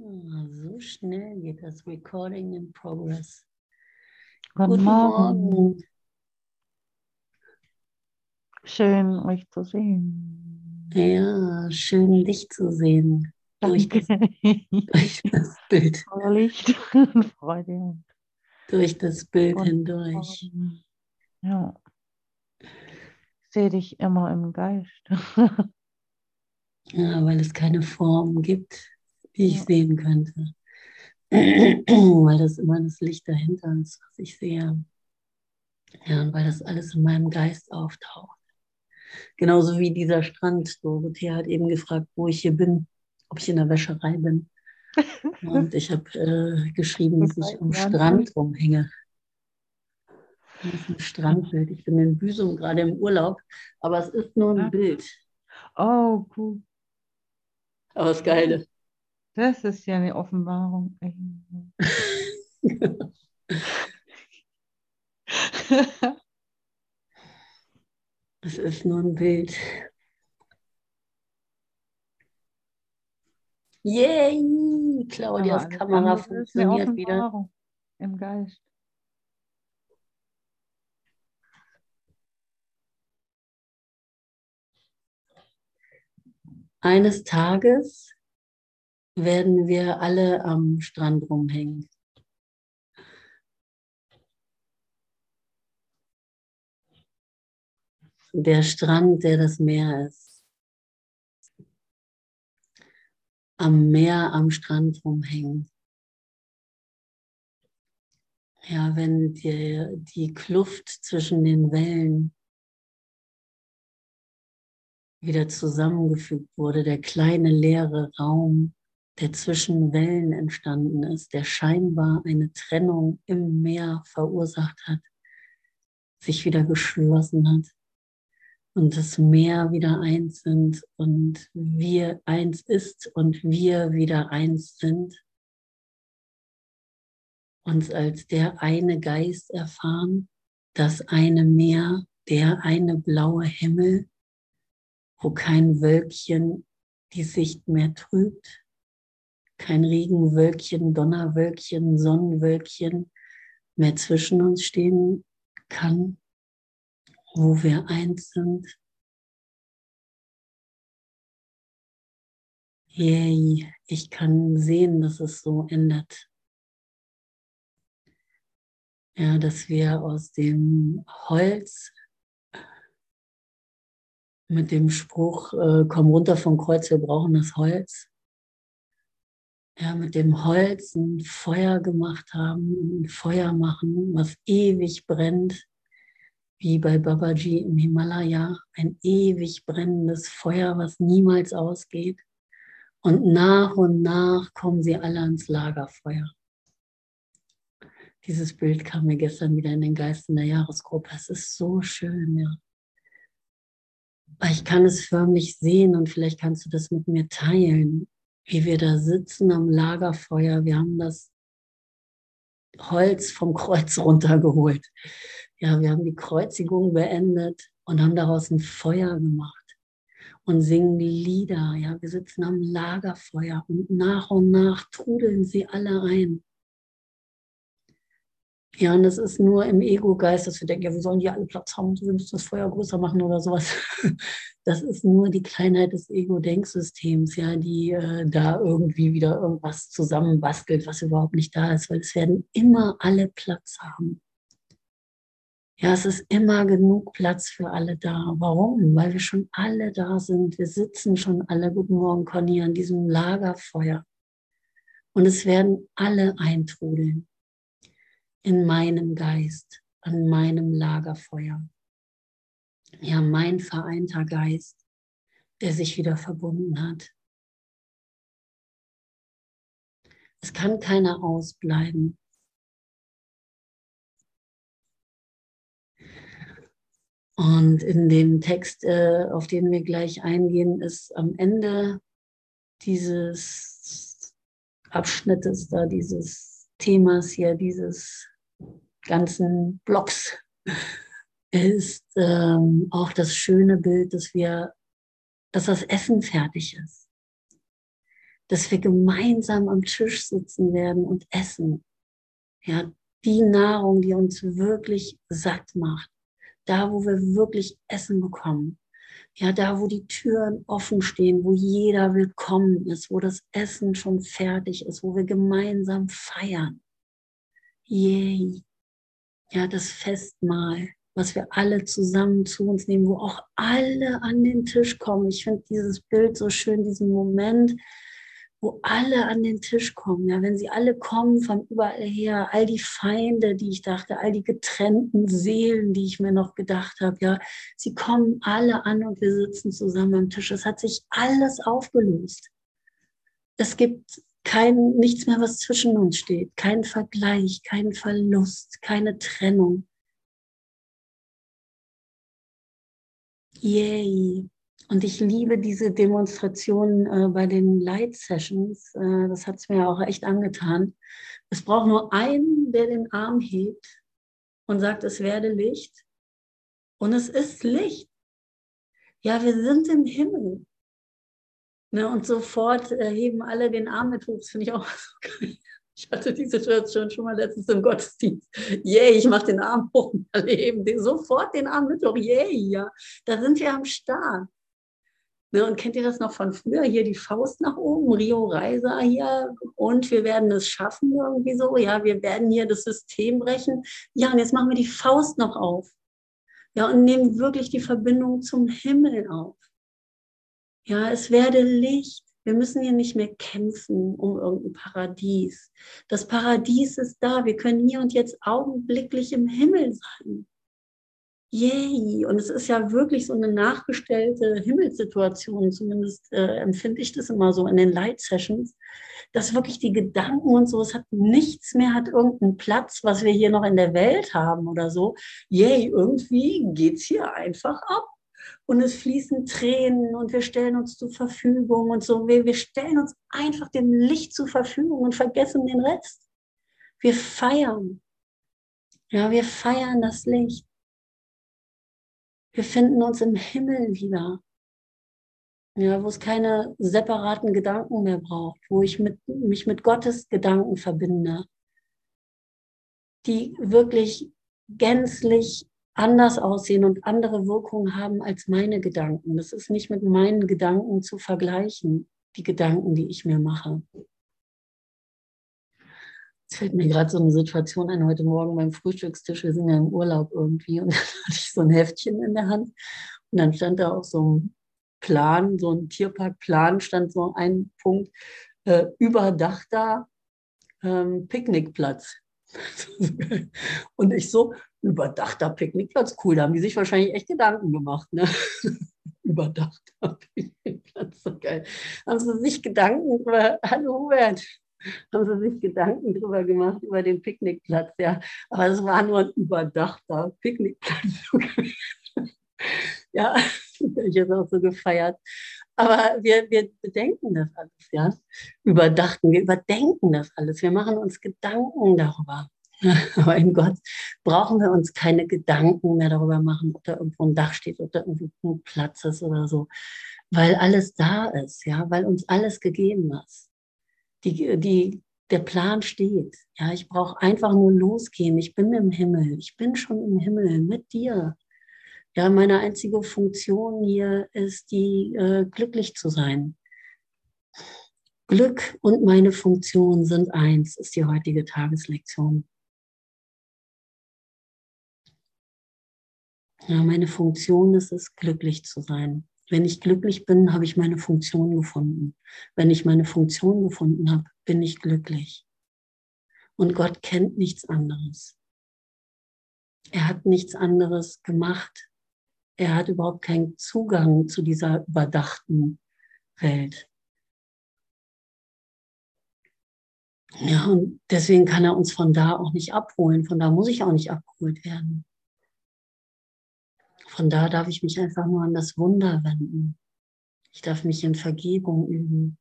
Ah, so schnell geht das Recording in Progress. Guten, Guten Morgen. Morgen. Schön, euch zu sehen. Ja, schön dich zu sehen. Durch das, durch das Bild, Licht und Freude und durch das Bild Guten hindurch. Ja. Ich sehe dich immer im Geist. Ja, weil es keine Form gibt, die ich Ja. sehen könnte. Weil das immer das Licht dahinter ist, was ich sehe. Ja, und weil das alles in meinem Geist auftaucht. Genauso wie dieser Strand. Dorothea hat eben gefragt, wo ich hier bin, ob ich in der Wäscherei bin. Und ich habe äh, geschrieben, dass ich am Strand rumhänge. Das ist ein Strandbild. Ich bin in Büsum gerade im Urlaub, aber es ist nur ein Ja. Bild. Oh, cool. Aber das Geile. Das ist ja eine Offenbarung. Es ist nur ein Bild. Yay! Claudias Aber Kamera funktioniert wieder. Offenbarung Im Geist. Eines Tages werden wir alle am Strand rumhängen. Der Strand, der das Meer ist. Am Meer, am Strand rumhängen. Ja, wenn die, die Kluft zwischen den Wellen wieder zusammengefügt wurde, der kleine leere Raum, der zwischen Wellen entstanden ist, der scheinbar eine Trennung im Meer verursacht hat, sich wieder geschlossen hat und das Meer wieder eins sind und wir eins ist und wir wieder eins sind, uns als der eine Geist erfahren, das eine Meer, der eine blaue Himmel, wo kein Wölkchen die Sicht mehr trübt, kein Regenwölkchen, Donnerwölkchen, Sonnenwölkchen mehr zwischen uns stehen kann, wo wir eins sind. Yay, ich kann sehen, dass es so endet. Ja, dass wir aus dem Holz mit dem Spruch, äh, komm runter vom Kreuz, wir brauchen das Holz. Ja, mit dem Holz ein Feuer gemacht haben, ein Feuer machen, was ewig brennt, wie bei Babaji im Himalaya, ein ewig brennendes Feuer, was niemals ausgeht. Und nach und nach kommen sie alle ans Lagerfeuer. Dieses Bild kam mir gestern wieder in den Geist in der Jahresgruppe. Es ist so schön, ja. Ich kann es förmlich sehen und vielleicht kannst du das mit mir teilen, wie wir da sitzen am Lagerfeuer. Wir haben das Holz vom Kreuz runtergeholt. Ja, wir haben die Kreuzigung beendet und haben daraus ein Feuer gemacht und singen Lieder. Ja, wir sitzen am Lagerfeuer und nach und nach trudeln sie alle ein. Ja, und das ist nur im Ego-Geist, dass wir denken, ja, wir sollen die alle Platz haben, wir müssen das Feuer größer machen oder sowas. Das ist nur die Kleinheit des Ego-Denksystems, ja, die äh, da irgendwie wieder irgendwas zusammenbastelt, was überhaupt nicht da ist, weil es werden immer alle Platz haben. Ja, es ist immer genug Platz für alle da. Warum? Weil wir schon alle da sind. Wir sitzen schon alle, guten Morgen, Conny, an diesem Lagerfeuer. Und es werden alle eintrudeln in meinem Geist, an meinem Lagerfeuer. Ja, mein vereinter Geist, der sich wieder verbunden hat. Es kann keiner ausbleiben. Und in dem Text, äh, auf den wir gleich eingehen, ist am Ende dieses Abschnittes da, dieses Themas hier, dieses ganzen Blocks, ist ähm, auch das schöne Bild, dass wir, dass das Essen fertig ist. dass wir gemeinsam am Tisch sitzen werden und essen. Ja, die Nahrung, die uns wirklich satt macht. Da, wo wir wirklich Essen bekommen. Ja, da, wo die Türen offen stehen, wo jeder willkommen ist, wo das Essen schon fertig ist, wo wir gemeinsam feiern. Yay. Ja, das Festmahl, was wir alle zusammen zu uns nehmen, wo auch alle an den Tisch kommen. Ich finde dieses Bild so schön, diesen Moment, wo alle an den Tisch kommen. Ja, wenn sie alle kommen von überall her, all die Feinde, die ich dachte, all die getrennten Seelen, die ich mir noch gedacht habe, ja, sie kommen alle an und wir sitzen zusammen am Tisch. Es hat sich alles aufgelöst. Es gibt kein, nichts mehr, was zwischen uns steht, kein Vergleich, kein Verlust, keine Trennung. Yay. Und ich liebe diese Demonstrationen äh, bei den Light Sessions. Äh, das hat es mir auch echt angetan. Es braucht nur einen, der den Arm hebt und sagt, es werde Licht. Und es ist Licht. Ja, wir sind im Himmel. Ne, und sofort äh, heben alle den Arm mit hoch. Das finde ich auch so geil. Ich hatte die Situation schon mal letztens im Gottesdienst. Yay, ich mache den Arm hoch alle heben den, sofort den Arm mit hoch. Yay, ja. Da sind wir am Start. Ne, und kennt ihr das noch von früher? Hier die Faust nach oben, Rio Reiser hier. Und wir werden es schaffen irgendwie so. Ja, wir werden hier das System brechen. Ja, und jetzt machen wir die Faust noch auf. Ja, und nehmen wirklich die Verbindung zum Himmel auf. Ja, es werde Licht. Wir müssen hier nicht mehr kämpfen um irgendein Paradies. Das Paradies ist da. Wir können hier und jetzt augenblicklich im Himmel sein. Yay! Und es ist ja wirklich so eine nachgestellte Himmelssituation, zumindest äh, empfinde ich das immer so in den Light Sessions, dass wirklich die Gedanken und so, es hat nichts mehr, hat irgendeinen Platz, was wir hier noch in der Welt haben oder so. Yay, irgendwie geht's hier einfach ab. Und es fließen Tränen und wir stellen uns zur Verfügung und so. Wir, wir stellen uns einfach dem Licht zur Verfügung und vergessen den Rest. Wir feiern. Ja, wir feiern das Licht. Wir finden uns im Himmel wieder. Ja, wo es keine separaten Gedanken mehr braucht, wo ich mit, mich mit Gottes Gedanken verbinde, die wirklich gänzlich anders aussehen und andere Wirkungen haben als meine Gedanken. Das ist nicht mit meinen Gedanken zu vergleichen, die Gedanken, die ich mir mache. Es fällt mir gerade so eine Situation ein, heute Morgen beim Frühstückstisch, wir sind ja im Urlaub irgendwie und dann hatte ich so ein Heftchen in der Hand und dann stand da auch so ein Plan, so ein Tierparkplan, stand so ein Punkt, äh, überdachter ähm, Picknickplatz. und ich so, überdachter Picknickplatz, cool, da haben die sich wahrscheinlich echt Gedanken gemacht. Ne? überdachter Picknickplatz, so geil. Haben sie sich Gedanken über, hallo Hubert, haben sie sich Gedanken drüber gemacht, über den Picknickplatz, ja. Aber es war nur ein überdachter Picknickplatz. ja, ich habe auch so gefeiert. Aber wir, wir bedenken das alles, ja. Überdachten, wir überdenken das alles. Wir machen uns Gedanken darüber. Aber in Gott brauchen wir uns keine Gedanken mehr darüber machen, ob da irgendwo ein Dach steht, da irgendwo ein Platz ist oder so. Weil alles da ist, ja, weil uns alles gegeben ist die, die, der Plan steht. Ja, ich brauche einfach nur losgehen. Ich bin im Himmel. Ich bin schon im Himmel mit dir. Ja, meine einzige Funktion hier ist die, äh, glücklich zu sein. Glück und meine Funktion sind eins, ist die heutige Tageslektion. Ja, meine Funktion ist es, glücklich zu sein. Wenn ich glücklich bin, habe ich meine Funktion gefunden. Wenn ich meine Funktion gefunden habe, bin ich glücklich. Und Gott kennt nichts anderes. Er hat nichts anderes gemacht. Er hat überhaupt keinen Zugang zu dieser überdachten Welt. Ja, und deswegen kann er uns von da auch nicht abholen. Von da muss ich auch nicht abgeholt werden. Von da darf ich mich einfach nur an das Wunder wenden. Ich darf mich in Vergebung üben,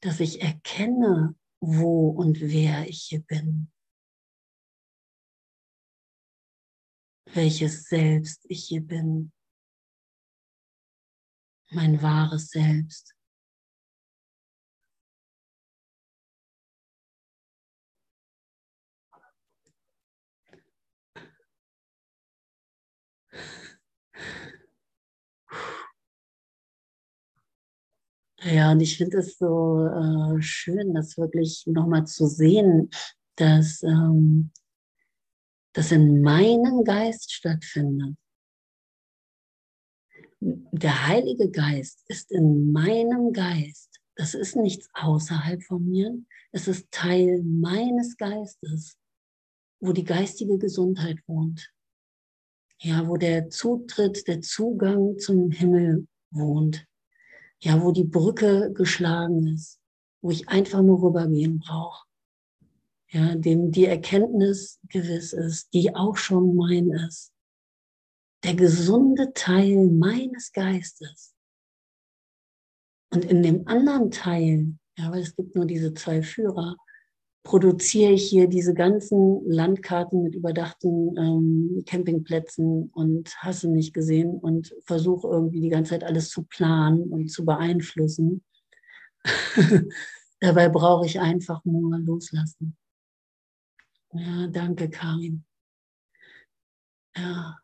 dass ich erkenne, wo und wer ich hier bin. Welches Selbst ich hier bin. Mein wahres Selbst. Ja, und ich finde es so äh, schön, das wirklich nochmal zu sehen, dass ähm, das in meinem Geist stattfindet. Der Heilige Geist ist in meinem Geist. Das ist nichts außerhalb von mir. Es ist Teil meines Geistes, wo die geistige Gesundheit wohnt. Ja, wo der Zutritt, der Zugang zum Himmel wohnt ja, wo die Brücke geschlagen ist, wo ich einfach nur rübergehen brauche. Ja, dem die Erkenntnis gewiss ist, die auch schon mein ist. Der gesunde Teil meines Geistes. Und in dem anderen Teil, ja, weil es gibt nur diese zwei Führer, produziere ich hier diese ganzen Landkarten mit überdachten ähm, Campingplätzen und hasse nicht gesehen und versuche irgendwie die ganze Zeit alles zu planen und zu beeinflussen. Dabei brauche ich einfach nur loslassen. Ja, danke, Karin. Ja,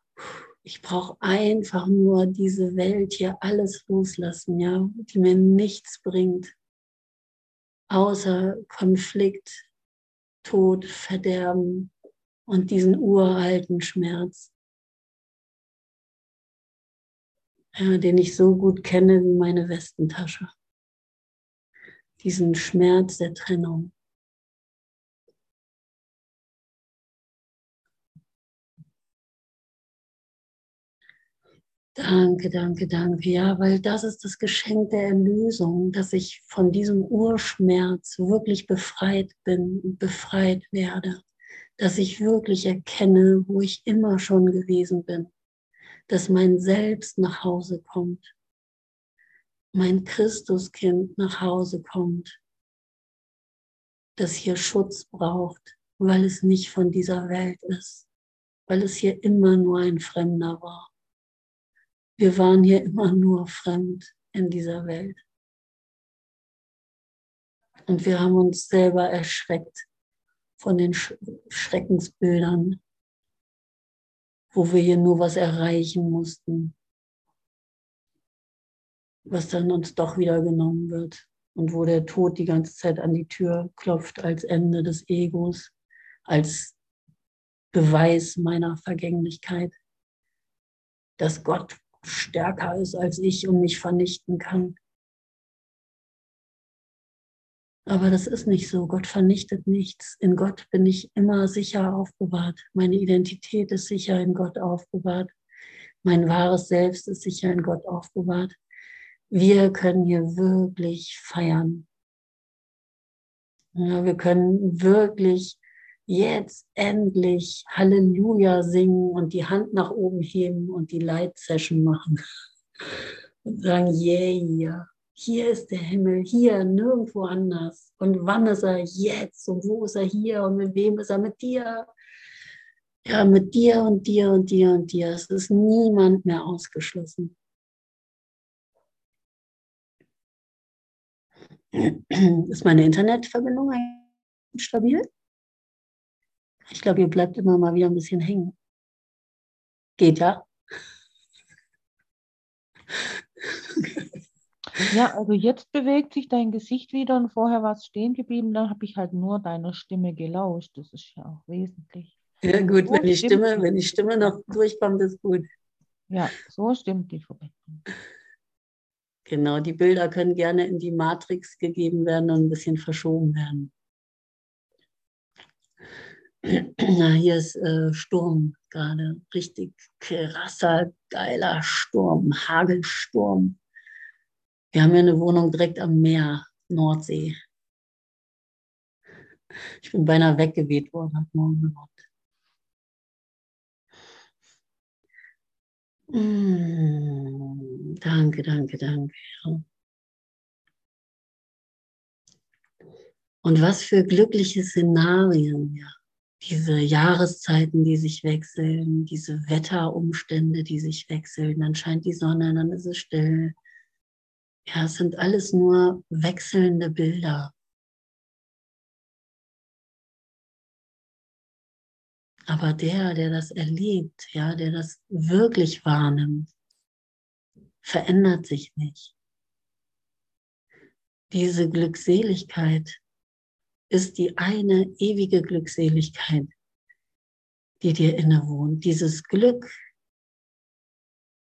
ich brauche einfach nur diese Welt hier alles loslassen, ja, die mir nichts bringt, außer Konflikt, Tod, Verderben und diesen uralten Schmerz, ja, den ich so gut kenne wie meine Westentasche. Diesen Schmerz der Trennung. Danke, danke, danke. Ja, weil das ist das Geschenk der Erlösung, dass ich von diesem Urschmerz wirklich befreit bin und befreit werde. Dass ich wirklich erkenne, wo ich immer schon gewesen bin. Dass mein Selbst nach Hause kommt. Mein Christuskind nach Hause kommt. Das hier Schutz braucht, weil es nicht von dieser Welt ist. Weil es hier immer nur ein Fremder war wir waren hier immer nur fremd in dieser Welt. Und wir haben uns selber erschreckt von den Schreckensbildern, wo wir hier nur was erreichen mussten, was dann uns doch wieder genommen wird und wo der Tod die ganze Zeit an die Tür klopft als Ende des Egos, als Beweis meiner Vergänglichkeit, dass Gott stärker ist als ich und mich vernichten kann. Aber das ist nicht so. Gott vernichtet nichts. In Gott bin ich immer sicher aufbewahrt. Meine Identität ist sicher in Gott aufbewahrt. Mein wahres Selbst ist sicher in Gott aufbewahrt. Wir können hier wirklich feiern. Ja, wir können wirklich jetzt endlich Halleluja singen und die Hand nach oben heben und die Light Session machen und sagen, yeah, hier ist der Himmel, hier, nirgendwo anders. Und wann ist er jetzt und wo ist er hier und mit wem ist er mit dir? Ja, mit dir und dir und dir und dir. Es ist niemand mehr ausgeschlossen. Ist meine Internetverbindung stabil? Ich glaube, ihr bleibt immer mal wieder ein bisschen hängen. Geht ja? Ja, also jetzt bewegt sich dein Gesicht wieder und vorher war es stehen geblieben, dann habe ich halt nur deiner Stimme gelauscht. Das ist ja auch wesentlich. Ja, gut, so wenn die, Stimme, wenn die Stimme noch durchkommt, ist gut. Ja, so stimmt die Verbindung. Genau, die Bilder können gerne in die Matrix gegeben werden und ein bisschen verschoben werden. Na, hier ist äh, Sturm gerade. Richtig krasser, geiler Sturm, Hagelsturm. Wir haben hier eine Wohnung direkt am Meer, Nordsee. Ich bin beinahe weggeweht worden heute Morgen. Mm, danke, danke, danke. Und was für glückliche Szenarien, ja diese Jahreszeiten, die sich wechseln, diese Wetterumstände, die sich wechseln, dann scheint die Sonne, dann ist es still. Ja, es sind alles nur wechselnde Bilder. Aber der, der das erlebt, ja, der das wirklich wahrnimmt, verändert sich nicht. diese Glückseligkeit ist die eine ewige Glückseligkeit, die dir innewohnt. Dieses Glück,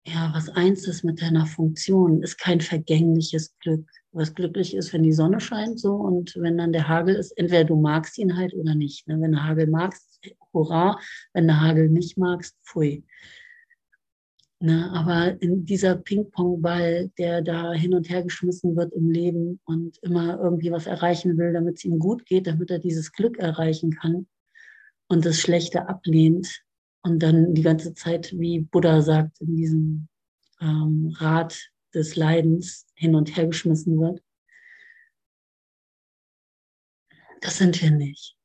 ja, was eins ist mit deiner Funktion, ist kein vergängliches Glück, was glücklich ist, wenn die Sonne scheint so und wenn dann der Hagel ist, entweder du magst ihn halt oder nicht. Ne? Wenn du Hagel magst, hurra, wenn du Hagel nicht magst, pfui. Ne? Aber in dieser Ping-Pong-Ball, der da hin und her geschmissen wird im Leben und immer irgendwie was erreichen will, damit es ihm gut geht, damit er dieses Glück erreichen kann und das Schlechte ablehnt, und dann die ganze Zeit, wie Buddha sagt, in diesem ähm, Rad des Leidens hin und her geschmissen wird. Das sind wir nicht.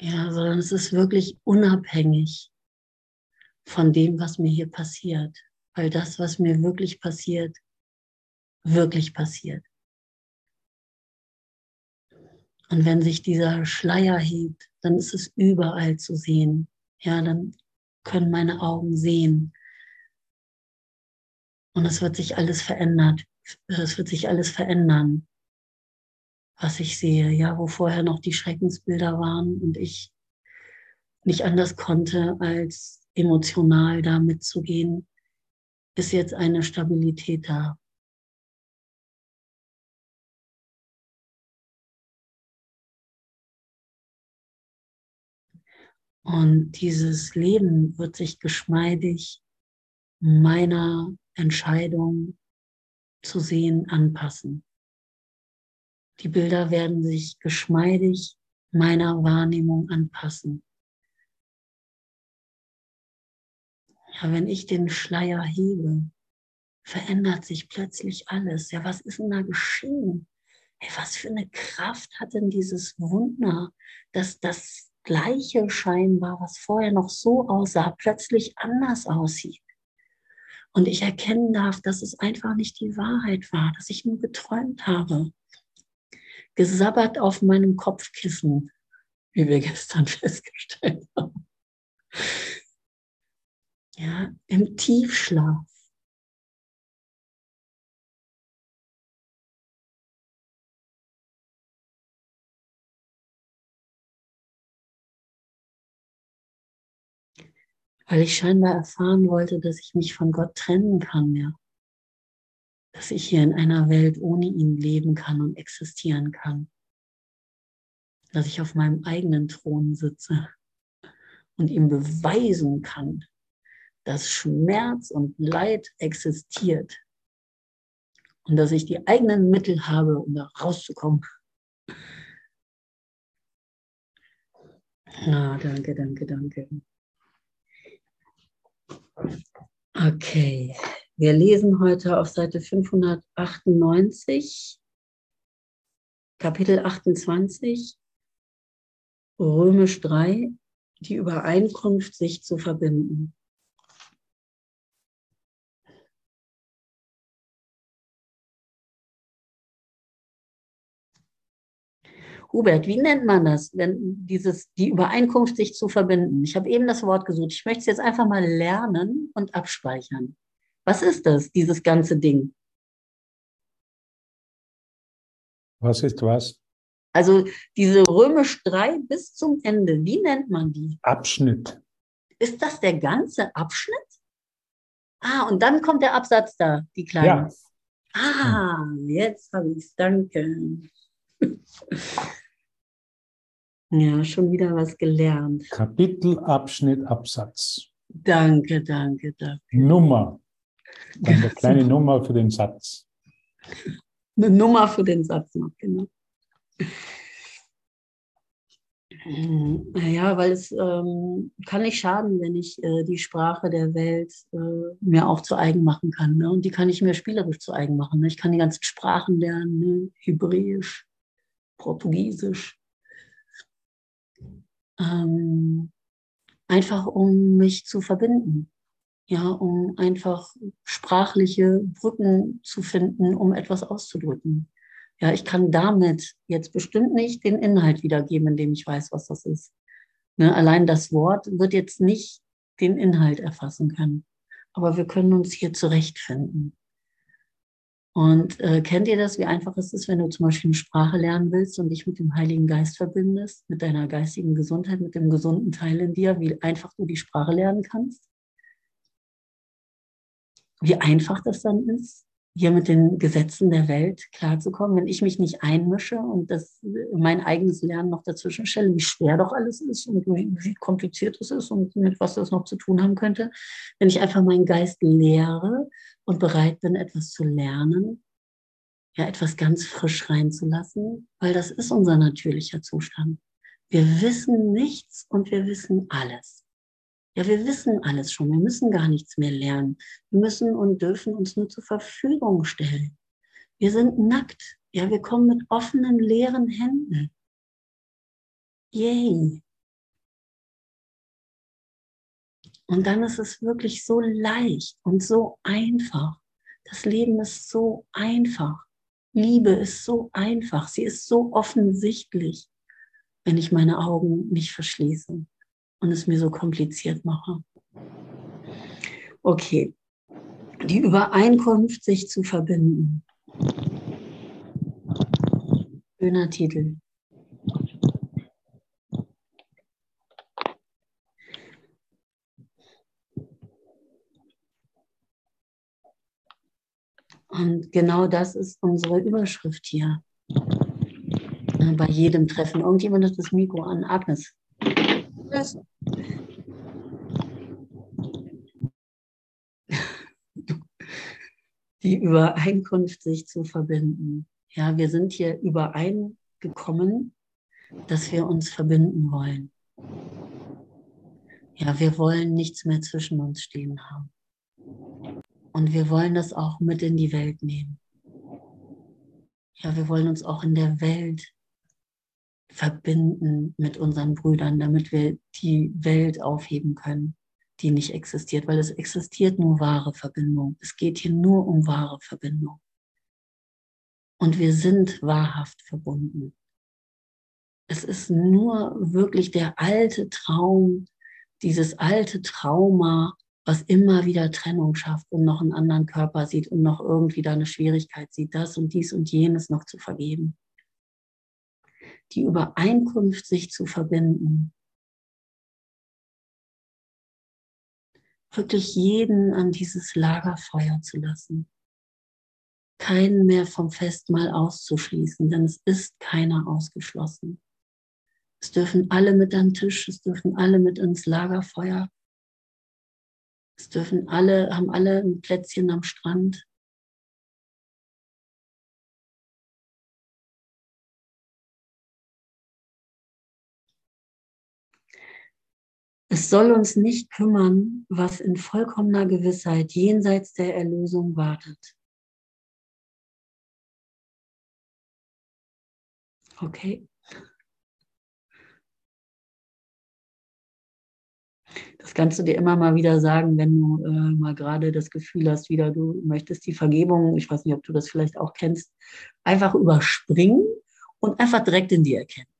Ja, sondern es ist wirklich unabhängig von dem, was mir hier passiert. Weil das, was mir wirklich passiert, wirklich passiert. Und wenn sich dieser Schleier hebt, dann ist es überall zu sehen ja, dann können meine Augen sehen. Und es wird sich alles verändert. Es wird sich alles verändern, was ich sehe. Ja, wo vorher noch die Schreckensbilder waren und ich nicht anders konnte, als emotional da mitzugehen, ist jetzt eine Stabilität da. Und dieses Leben wird sich geschmeidig meiner Entscheidung zu sehen anpassen. Die Bilder werden sich geschmeidig meiner Wahrnehmung anpassen. Ja, wenn ich den Schleier hebe, verändert sich plötzlich alles. Ja, was ist denn da geschehen? Hey, was für eine Kraft hat denn dieses Wunder, dass das Gleiche scheinbar, was vorher noch so aussah, plötzlich anders aussieht. Und ich erkennen darf, dass es einfach nicht die Wahrheit war, dass ich nur geträumt habe. Gesabbert auf meinem Kopfkissen, wie wir gestern festgestellt haben. Ja, im Tiefschlaf. weil ich scheinbar erfahren wollte, dass ich mich von Gott trennen kann, ja. Dass ich hier in einer Welt ohne ihn leben kann und existieren kann. Dass ich auf meinem eigenen Thron sitze und ihm beweisen kann, dass Schmerz und Leid existiert und dass ich die eigenen Mittel habe, um da rauszukommen. Ah, danke, danke, danke. Okay, wir lesen heute auf Seite 598, Kapitel 28, Römisch 3, die Übereinkunft, sich zu verbinden. Hubert, wie nennt man das, wenn dieses, die Übereinkunft sich zu verbinden? Ich habe eben das Wort gesucht. Ich möchte es jetzt einfach mal lernen und abspeichern. Was ist das, dieses ganze Ding? Was ist was? Also diese römisch 3 bis zum Ende, wie nennt man die? Abschnitt. Ist das der ganze Abschnitt? Ah, und dann kommt der Absatz da, die kleine. Ja. Ah, jetzt habe ich es. Danke. Ja, schon wieder was gelernt. Kapitel, Abschnitt, Absatz. Danke, danke, danke. Nummer. Eine kleine Nummer für den Satz. Eine Nummer für den Satz noch, genau. Naja, weil es ähm, kann nicht schaden, wenn ich äh, die Sprache der Welt äh, mir auch zu eigen machen kann. Ne? Und die kann ich mir spielerisch zu eigen machen. Ne? Ich kann die ganzen Sprachen lernen, ne? Hebräisch, Portugiesisch, ähm, einfach um mich zu verbinden. Ja, um einfach sprachliche Brücken zu finden, um etwas auszudrücken. Ja, ich kann damit jetzt bestimmt nicht den Inhalt wiedergeben, indem ich weiß, was das ist. Ne, allein das Wort wird jetzt nicht den Inhalt erfassen können. Aber wir können uns hier zurechtfinden. Und äh, kennt ihr das, wie einfach es ist, wenn du zum Beispiel eine Sprache lernen willst und dich mit dem Heiligen Geist verbindest, mit deiner geistigen Gesundheit, mit dem gesunden Teil in dir, wie einfach du die Sprache lernen kannst? Wie einfach das dann ist, hier mit den Gesetzen der Welt klarzukommen, wenn ich mich nicht einmische und das mein eigenes Lernen noch dazwischen stelle, wie schwer doch alles ist und wie, kompliziert es ist und mit was das noch zu tun haben könnte, wenn ich einfach meinen Geist lehre und bereit bin, etwas zu lernen, ja, etwas ganz frisch reinzulassen, weil das ist unser natürlicher Zustand. Wir wissen nichts und wir wissen alles. Ja, wir wissen alles schon. Wir müssen gar nichts mehr lernen. Wir müssen und dürfen uns nur zur Verfügung stellen. Wir sind nackt. Ja, wir kommen mit offenen, leeren Händen. Yay. Und dann ist es wirklich so leicht und so einfach. Das Leben ist so einfach. Liebe ist so einfach. Sie ist so offensichtlich, wenn ich meine Augen nicht verschließe und es mir so kompliziert mache. Okay, die Übereinkunft, sich zu verbinden. Schöner Titel. Und genau das ist unsere Überschrift hier. Bei jedem Treffen. Irgendjemand hat das Mikro an. Agnes. Die Übereinkunft, sich zu verbinden. Ja, wir sind hier übereingekommen, dass wir uns verbinden wollen. Ja, wir wollen nichts mehr zwischen uns stehen haben. Und wir wollen das auch mit in die Welt nehmen. Ja, wir wollen uns auch in der Welt verbinden mit unseren Brüdern, damit wir die Welt aufheben können, die nicht existiert, weil es existiert nur wahre Verbindung. Es geht hier nur um wahre Verbindung. Und wir sind wahrhaft verbunden. Es ist nur wirklich der alte Traum, dieses alte Trauma, was immer wieder Trennung schafft und noch einen anderen Körper sieht und noch irgendwie da eine Schwierigkeit sieht, das und dies und jenes noch zu vergeben die Übereinkunft, sich zu verbinden. Wirklich jeden an dieses Lagerfeuer zu lassen. Keinen mehr vom Festmahl auszuschließen, denn es ist keiner ausgeschlossen. Es dürfen alle mit am Tisch, es dürfen alle mit ins Lagerfeuer. Es dürfen alle, haben alle ein Plätzchen am Strand. Es soll uns nicht kümmern, was in vollkommener Gewissheit jenseits der Erlösung wartet. Okay. Das kannst du dir immer mal wieder sagen, wenn du äh, mal gerade das Gefühl hast, wieder du möchtest die Vergebung, ich weiß nicht, ob du das vielleicht auch kennst, einfach überspringen und einfach direkt in die Erkenntnis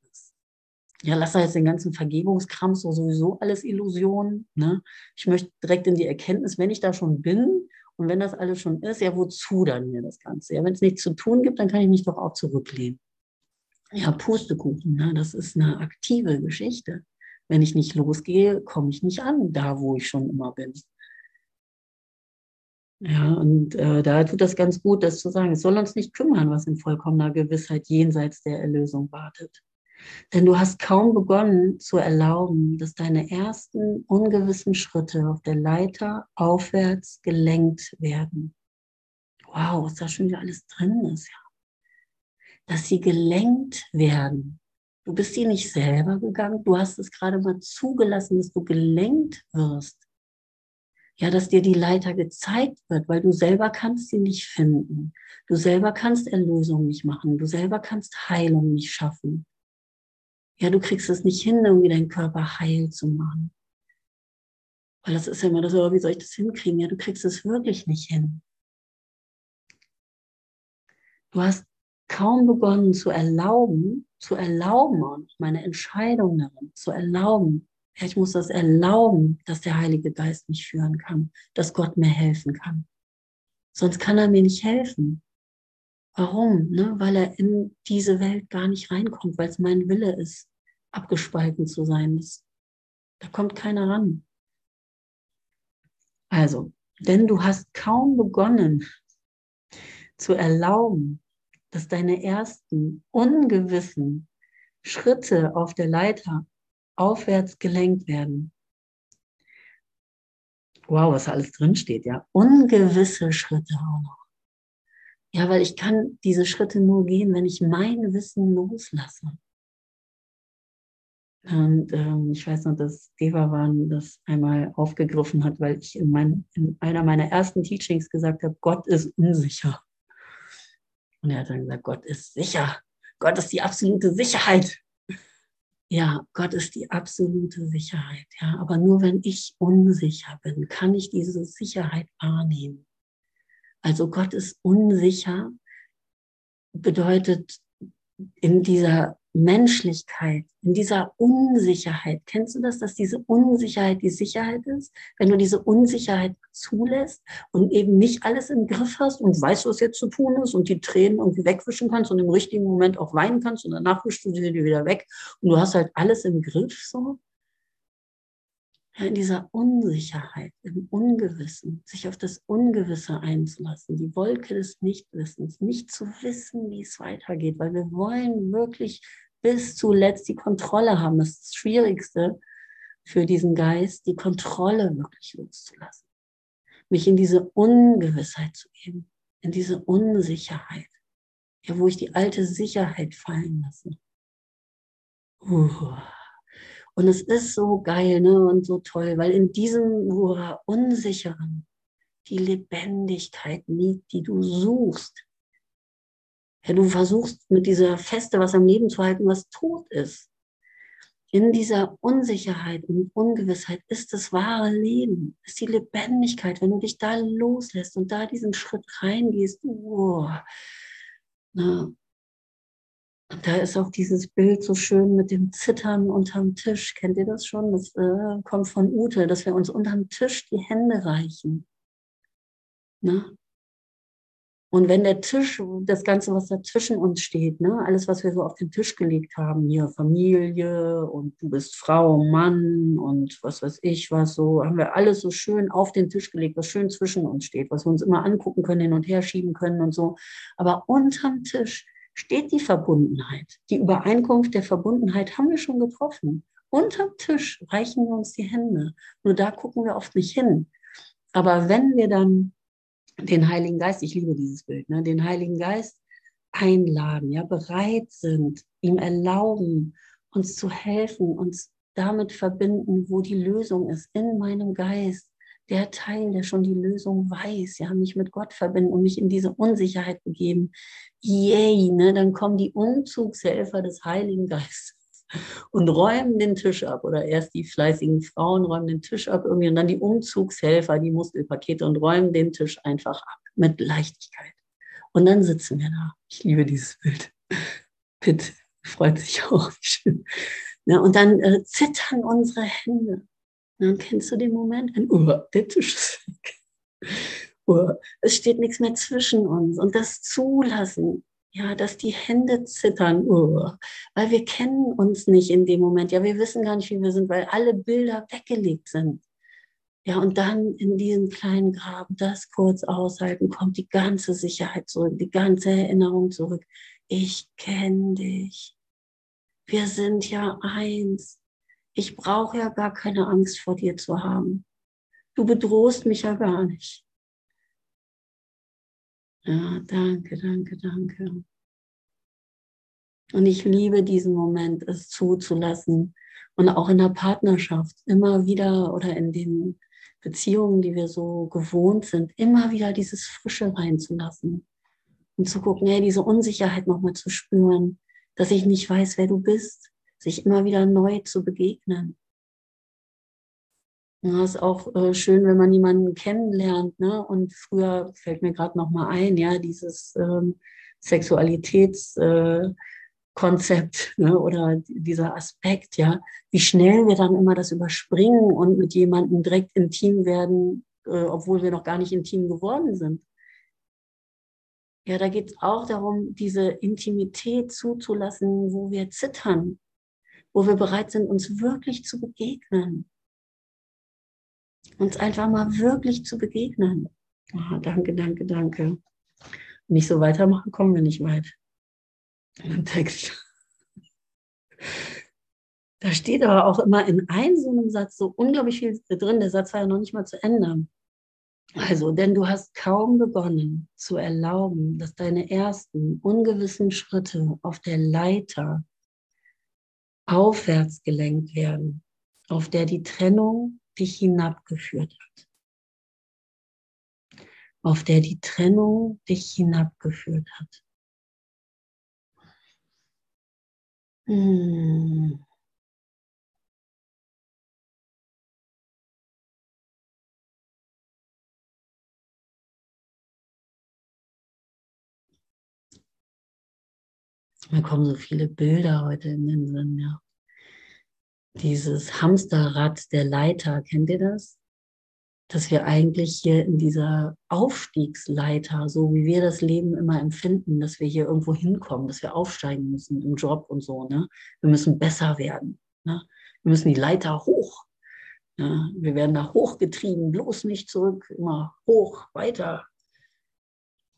ja, lass da jetzt den ganzen Vergebungskram so sowieso alles Illusion. Ne? Ich möchte direkt in die Erkenntnis, wenn ich da schon bin und wenn das alles schon ist, ja, wozu dann mir das Ganze? Ja, wenn es nichts zu tun gibt, dann kann ich mich doch auch zurücklehnen. Ja, Pustekuchen, ne? das ist eine aktive Geschichte. Wenn ich nicht losgehe, komme ich nicht an, da wo ich schon immer bin. Ja, und äh, da tut das ganz gut, das zu sagen. Es soll uns nicht kümmern, was in vollkommener Gewissheit jenseits der Erlösung wartet. Denn du hast kaum begonnen zu erlauben, dass deine ersten ungewissen Schritte auf der Leiter aufwärts gelenkt werden. Wow, was da schon wieder alles drin ist, ja. Dass sie gelenkt werden. Du bist sie nicht selber gegangen, du hast es gerade mal zugelassen, dass du gelenkt wirst. Ja, dass dir die Leiter gezeigt wird, weil du selber kannst sie nicht finden. Du selber kannst Erlösung nicht machen. Du selber kannst Heilung nicht schaffen. Ja, du kriegst es nicht hin, irgendwie deinen Körper heil zu machen. Weil das ist ja immer das, oh, wie soll ich das hinkriegen? Ja, du kriegst es wirklich nicht hin. Du hast kaum begonnen zu erlauben, zu erlauben und meine Entscheidung darin, zu erlauben. Ja, ich muss das erlauben, dass der Heilige Geist mich führen kann, dass Gott mir helfen kann. Sonst kann er mir nicht helfen. Warum? Ne? Weil er in diese Welt gar nicht reinkommt, weil es mein Wille ist, abgespalten zu sein. Das, da kommt keiner ran. Also, denn du hast kaum begonnen zu erlauben, dass deine ersten ungewissen Schritte auf der Leiter aufwärts gelenkt werden. Wow, was alles drinsteht, ja. Ungewisse Schritte auch noch. Ja, weil ich kann diese Schritte nur gehen, wenn ich mein Wissen loslasse. Und ähm, ich weiß noch, dass Devavan das einmal aufgegriffen hat, weil ich in, mein, in einer meiner ersten Teachings gesagt habe, Gott ist unsicher. Und er hat dann gesagt, Gott ist sicher. Gott ist die absolute Sicherheit. Ja, Gott ist die absolute Sicherheit. Ja, aber nur wenn ich unsicher bin, kann ich diese Sicherheit wahrnehmen. Also Gott ist unsicher, bedeutet in dieser Menschlichkeit, in dieser Unsicherheit. Kennst du das, dass diese Unsicherheit die Sicherheit ist? Wenn du diese Unsicherheit zulässt und eben nicht alles im Griff hast und weißt, was jetzt zu tun ist und die Tränen irgendwie wegwischen kannst und im richtigen Moment auch weinen kannst und danach wischst du sie wieder weg und du hast halt alles im Griff so, in dieser Unsicherheit, im Ungewissen, sich auf das Ungewisse einzulassen, die Wolke des Nichtwissens, nicht zu wissen, wie es weitergeht, weil wir wollen wirklich bis zuletzt die Kontrolle haben. Das ist das Schwierigste für diesen Geist, die Kontrolle wirklich loszulassen. Mich in diese Ungewissheit zu geben, in diese Unsicherheit, ja, wo ich die alte Sicherheit fallen lasse. Uh. Und es ist so geil ne, und so toll, weil in diesem Unsicheren die Lebendigkeit liegt, die du suchst. Ja, du versuchst mit dieser Feste was am Leben zu halten, was tot ist. In dieser Unsicherheit und Ungewissheit ist das wahre Leben, ist die Lebendigkeit. Wenn du dich da loslässt und da diesen Schritt reingehst, oh, na, da ist auch dieses Bild so schön mit dem Zittern unterm Tisch. Kennt ihr das schon? Das äh, kommt von Ute, dass wir uns unterm Tisch die Hände reichen. Ne? Und wenn der Tisch, das Ganze, was da zwischen uns steht, ne, alles, was wir so auf den Tisch gelegt haben, hier Familie und du bist Frau, Mann und was weiß ich, was so, haben wir alles so schön auf den Tisch gelegt, was schön zwischen uns steht, was wir uns immer angucken können, hin und her schieben können und so. Aber unterm Tisch steht die Verbundenheit. Die Übereinkunft der Verbundenheit haben wir schon getroffen. Unterm Tisch reichen wir uns die Hände. Nur da gucken wir oft nicht hin. Aber wenn wir dann den Heiligen Geist, ich liebe dieses Bild, ne, den Heiligen Geist einladen, ja, bereit sind, ihm erlauben, uns zu helfen, uns damit verbinden, wo die Lösung ist, in meinem Geist, der Teil, der schon die Lösung weiß, ja, mich mit Gott verbinden und mich in diese Unsicherheit begeben. Yay, ne, dann kommen die Umzugshelfer des Heiligen Geistes und räumen den Tisch ab. Oder erst die fleißigen Frauen räumen den Tisch ab irgendwie und dann die Umzugshelfer, die Muskelpakete und räumen den Tisch einfach ab mit Leichtigkeit. Und dann sitzen wir da. Ich liebe dieses Bild. Pitt freut sich auch. Ja, und dann äh, zittern unsere Hände. Dann kennst du den Moment? Ein, oh, der Tisch ist weg. Oh, es steht nichts mehr zwischen uns. Und das Zulassen, ja, dass die Hände zittern, uh, weil wir kennen uns nicht in dem Moment. Ja, wir wissen gar nicht, wie wir sind, weil alle Bilder weggelegt sind. Ja, und dann in diesen kleinen Graben das kurz aushalten, kommt die ganze Sicherheit zurück, die ganze Erinnerung zurück. Ich kenne dich. Wir sind ja eins. Ich brauche ja gar keine Angst vor dir zu haben. Du bedrohst mich ja gar nicht. Ja, danke, danke, danke. Und ich liebe diesen Moment, es zuzulassen. Und auch in der Partnerschaft immer wieder oder in den Beziehungen, die wir so gewohnt sind, immer wieder dieses Frische reinzulassen. Und zu gucken, hey, diese Unsicherheit nochmal zu spüren, dass ich nicht weiß, wer du bist, sich immer wieder neu zu begegnen. Ja, ist auch äh, schön, wenn man jemanden kennenlernt. Ne? Und früher fällt mir gerade noch mal ein, ja, dieses ähm, Sexualitätskonzept äh, ne? oder dieser Aspekt, ja, wie schnell wir dann immer das überspringen und mit jemandem direkt intim werden, äh, obwohl wir noch gar nicht intim geworden sind. Ja, da geht es auch darum, diese Intimität zuzulassen, wo wir zittern, wo wir bereit sind, uns wirklich zu begegnen. Uns einfach mal wirklich zu begegnen. Oh, danke, danke, danke. Nicht so weitermachen, kommen wir nicht weit. Im Text. Da steht aber auch immer in einem so einem Satz so unglaublich viel drin. Der Satz war ja noch nicht mal zu Ende. Also, denn du hast kaum begonnen zu erlauben, dass deine ersten ungewissen Schritte auf der Leiter aufwärts gelenkt werden, auf der die Trennung dich hinabgeführt hat. Auf der die Trennung dich hinabgeführt hat. Hm. Mir kommen so viele Bilder heute in den Sinn, ja. Dieses Hamsterrad der Leiter, kennt ihr das? Dass wir eigentlich hier in dieser Aufstiegsleiter, so wie wir das Leben immer empfinden, dass wir hier irgendwo hinkommen, dass wir aufsteigen müssen im Job und so, ne? Wir müssen besser werden. Ne? Wir müssen die Leiter hoch. Ja? Wir werden da hochgetrieben, bloß nicht zurück, immer hoch, weiter.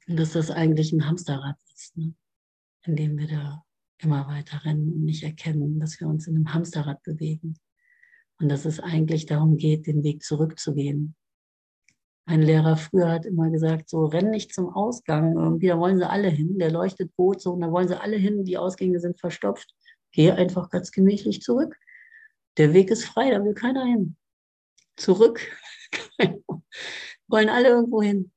Und dass das eigentlich ein Hamsterrad ist. Ne? Indem wir da immer weiter rennen und nicht erkennen, dass wir uns in einem Hamsterrad bewegen und dass es eigentlich darum geht, den Weg zurückzugehen. Ein Lehrer früher hat immer gesagt, so renn nicht zum Ausgang, irgendwie, da wollen sie alle hin, der leuchtet rot, so, und da wollen sie alle hin, die Ausgänge sind verstopft. Geh einfach ganz gemächlich zurück. Der Weg ist frei, da will keiner hin. Zurück. wollen alle irgendwo hin.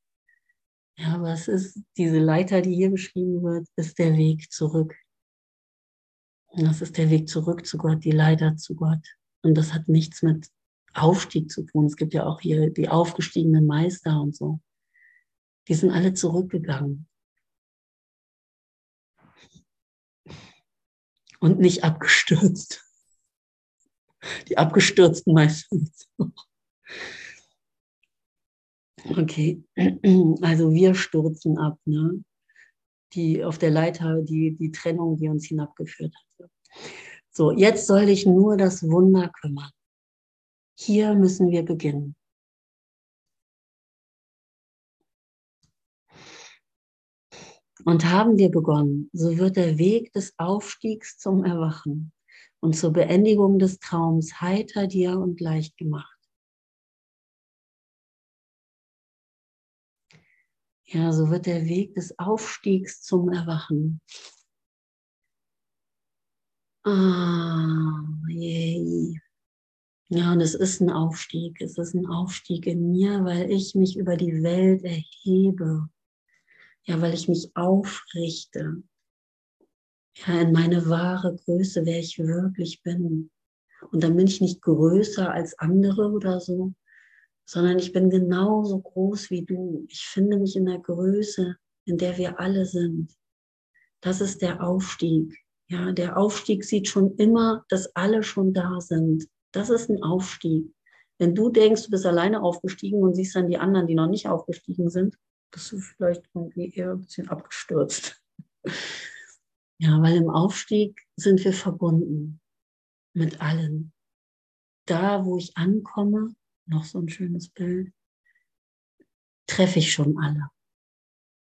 Ja, aber es ist diese Leiter, die hier beschrieben wird, ist der Weg zurück. Und das ist der Weg zurück zu Gott, die Leiter zu Gott. Und das hat nichts mit Aufstieg zu tun. Es gibt ja auch hier die aufgestiegenen Meister und so. Die sind alle zurückgegangen. Und nicht abgestürzt. Die abgestürzten Meister. Okay, also wir stürzen ab, ne? Die auf der Leiter, die, die Trennung, die uns hinabgeführt hat. So, jetzt soll ich nur das Wunder kümmern. Hier müssen wir beginnen. Und haben wir begonnen, so wird der Weg des Aufstiegs zum Erwachen und zur Beendigung des Traums heiter dir und leicht gemacht. Ja, so wird der Weg des Aufstiegs zum Erwachen. Ah, yay. Ja, und es ist ein Aufstieg. Es ist ein Aufstieg in mir, weil ich mich über die Welt erhebe. Ja, weil ich mich aufrichte. Ja, in meine wahre Größe, wer ich wirklich bin. Und dann bin ich nicht größer als andere oder so, sondern ich bin genauso groß wie du. Ich finde mich in der Größe, in der wir alle sind. Das ist der Aufstieg. Ja, der Aufstieg sieht schon immer, dass alle schon da sind. Das ist ein Aufstieg. Wenn du denkst, du bist alleine aufgestiegen und siehst dann die anderen, die noch nicht aufgestiegen sind, bist du vielleicht irgendwie eher ein bisschen abgestürzt. Ja, weil im Aufstieg sind wir verbunden mit allen. Da, wo ich ankomme, noch so ein schönes Bild, treffe ich schon alle.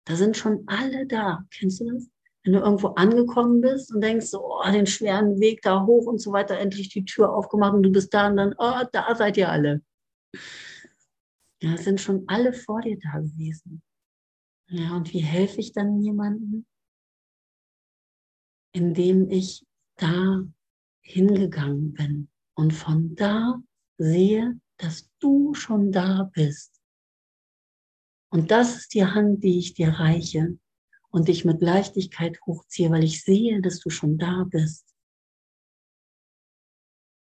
Da sind schon alle da. Kennst du das? Wenn du irgendwo angekommen bist und denkst, oh, den schweren Weg da hoch und so weiter, endlich die Tür aufgemacht und du bist da und dann, oh, da seid ihr alle. Es sind schon alle vor dir da gewesen. Ja, und wie helfe ich dann jemandem? Indem ich da hingegangen bin und von da sehe, dass du schon da bist. Und das ist die Hand, die ich dir reiche und dich mit Leichtigkeit hochziehe, weil ich sehe, dass du schon da bist.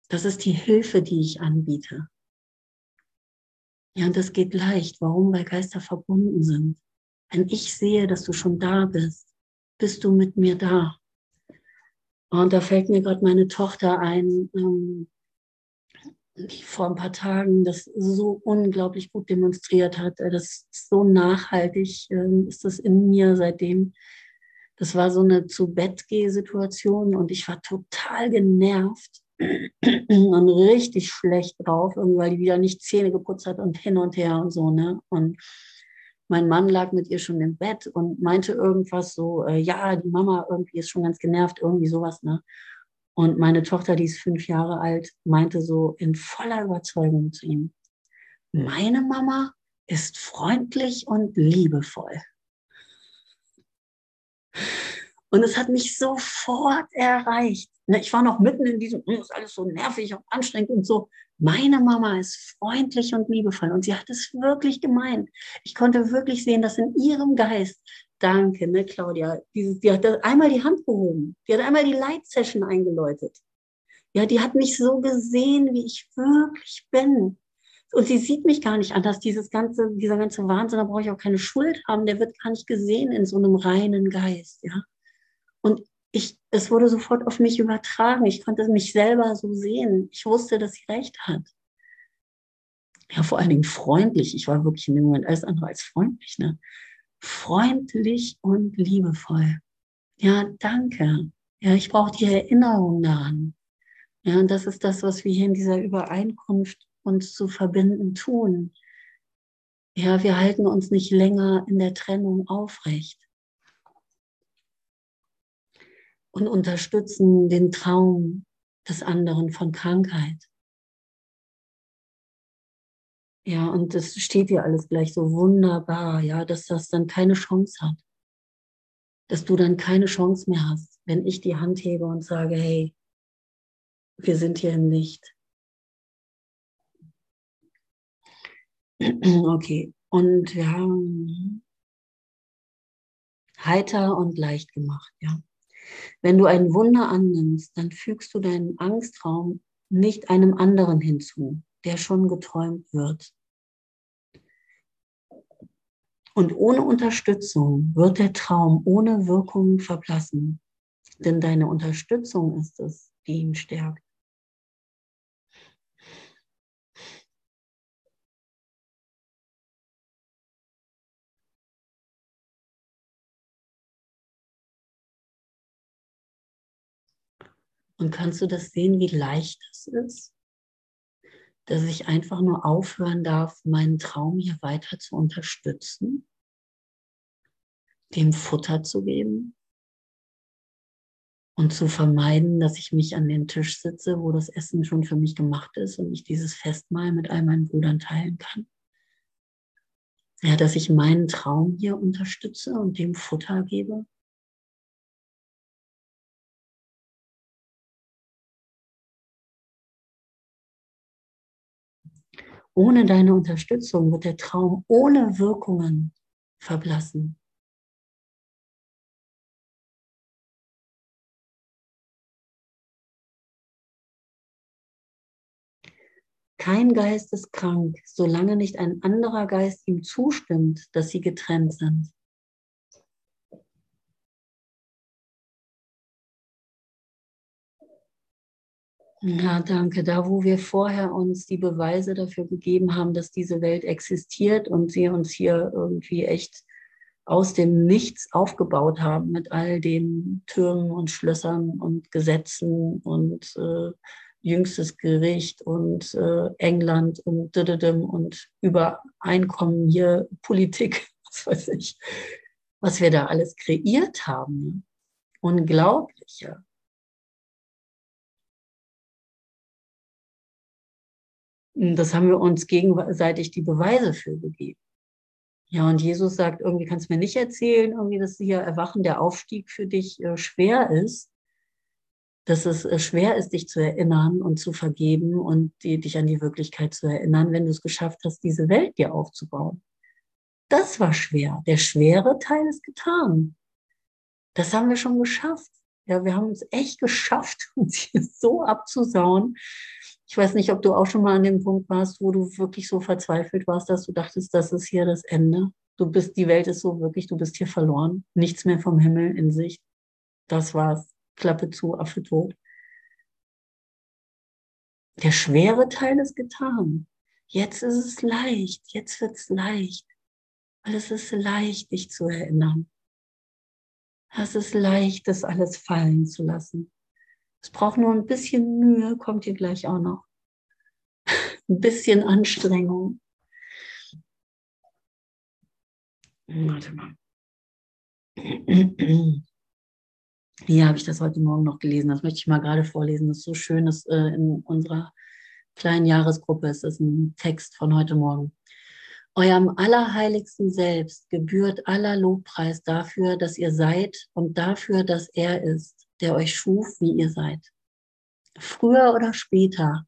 Das ist die Hilfe, die ich anbiete. Ja, und das geht leicht. Warum? Weil Geister verbunden sind. Wenn ich sehe, dass du schon da bist, bist du mit mir da. Und da fällt mir gerade meine Tochter ein, ähm, die vor ein paar Tagen das so unglaublich gut demonstriert hat. Äh, das so nachhaltig ähm, ist das in mir seitdem. Das war so eine zu Bett Situation und ich war total genervt und richtig schlecht drauf, weil die wieder nicht Zähne geputzt hat und hin und her und so, ne? Und mein Mann lag mit ihr schon im Bett und meinte irgendwas so, äh, ja, die Mama irgendwie ist schon ganz genervt, irgendwie sowas, ne? Und meine Tochter, die ist fünf Jahre alt, meinte so in voller Überzeugung zu ihm, meine Mama ist freundlich und liebevoll. Und es hat mich sofort erreicht. Ne, ich war noch mitten in diesem, hm, ist alles so nervig und anstrengend und so. Meine Mama ist freundlich und liebevoll und sie hat es wirklich gemeint. Ich konnte wirklich sehen, dass in ihrem Geist, danke, ne, Claudia, die, die hat einmal die Hand gehoben, die hat einmal die Light-Session eingeläutet. Ja, die hat mich so gesehen, wie ich wirklich bin. Und sie sieht mich gar nicht anders. Dieses ganze, dieser ganze Wahnsinn, da brauche ich auch keine Schuld haben. Der wird gar nicht gesehen in so einem reinen Geist, ja. Und ich, es wurde sofort auf mich übertragen. Ich konnte mich selber so sehen. Ich wusste, dass sie recht hat. Ja, vor allen Dingen freundlich. Ich war wirklich in dem Moment alles andere als freundlich. Ne? Freundlich und liebevoll. Ja, danke. Ja, ich brauche die Erinnerung daran. Ja, und das ist das, was wir hier in dieser Übereinkunft uns zu verbinden tun. Ja, wir halten uns nicht länger in der Trennung aufrecht und unterstützen den Traum des anderen von Krankheit. Ja, und das steht hier alles gleich so wunderbar, ja, dass das dann keine Chance hat. Dass du dann keine Chance mehr hast, wenn ich die Hand hebe und sage, hey, wir sind hier im Licht. Okay, und wir haben heiter und leicht gemacht, ja. Wenn du ein Wunder annimmst, dann fügst du deinen Angstraum nicht einem anderen hinzu, der schon geträumt wird. Und ohne Unterstützung wird der Traum ohne Wirkung verblassen, denn deine Unterstützung ist es, die ihn stärkt. Und kannst du das sehen, wie leicht es ist? Dass ich einfach nur aufhören darf, meinen Traum hier weiter zu unterstützen, dem Futter zu geben und zu vermeiden, dass ich mich an den Tisch sitze, wo das Essen schon für mich gemacht ist und ich dieses Festmahl mit all meinen Brüdern teilen kann. Ja, dass ich meinen Traum hier unterstütze und dem Futter gebe Ohne deine Unterstützung wird der Traum ohne Wirkungen verblassen. Kein Geist ist krank, solange nicht ein anderer Geist ihm zustimmt, dass sie getrennt sind. Ja, danke. Da, wo wir vorher uns die Beweise dafür gegeben haben, dass diese Welt existiert und sie uns hier irgendwie echt aus dem Nichts aufgebaut haben mit all den Türmen und Schlössern und Gesetzen und äh, jüngstes Gericht und äh, England und und Übereinkommen hier, Politik, was weiß ich, was wir da alles kreiert haben. Unglaublich, ja. Das haben wir uns gegenseitig die Beweise für gegeben. Ja, und Jesus sagt, irgendwie kannst du mir nicht erzählen, irgendwie, dass hier Erwachen, der Aufstieg für dich äh, schwer ist, dass es äh, schwer ist, dich zu erinnern und zu vergeben und die, dich an die Wirklichkeit zu erinnern, wenn du es geschafft hast, diese Welt dir aufzubauen. Das war schwer. Der schwere Teil ist getan. Das haben wir schon geschafft. Ja, wir haben es echt geschafft, uns hier so abzusauen, ich weiß nicht, ob du auch schon mal an dem Punkt warst, wo du wirklich so verzweifelt warst, dass du dachtest, das ist hier das Ende. Du bist, die Welt ist so wirklich, du bist hier verloren. Nichts mehr vom Himmel in Sicht. Das war's. Klappe zu, Affe tot. Der schwere Teil ist getan. Jetzt ist es leicht, jetzt wird es leicht. Weil es ist leicht, dich zu erinnern. Es ist leicht, das alles fallen zu lassen. Es braucht nur ein bisschen Mühe, kommt hier gleich auch noch. Ein bisschen Anstrengung. Warte mal. Hier habe ich das heute Morgen noch gelesen. Das möchte ich mal gerade vorlesen. Das ist so schön, dass äh, in unserer kleinen Jahresgruppe ist. Das ist ein Text von heute Morgen. Eurem allerheiligsten Selbst gebührt aller Lobpreis dafür, dass ihr seid und dafür, dass er ist, der euch schuf, wie ihr seid. Früher oder später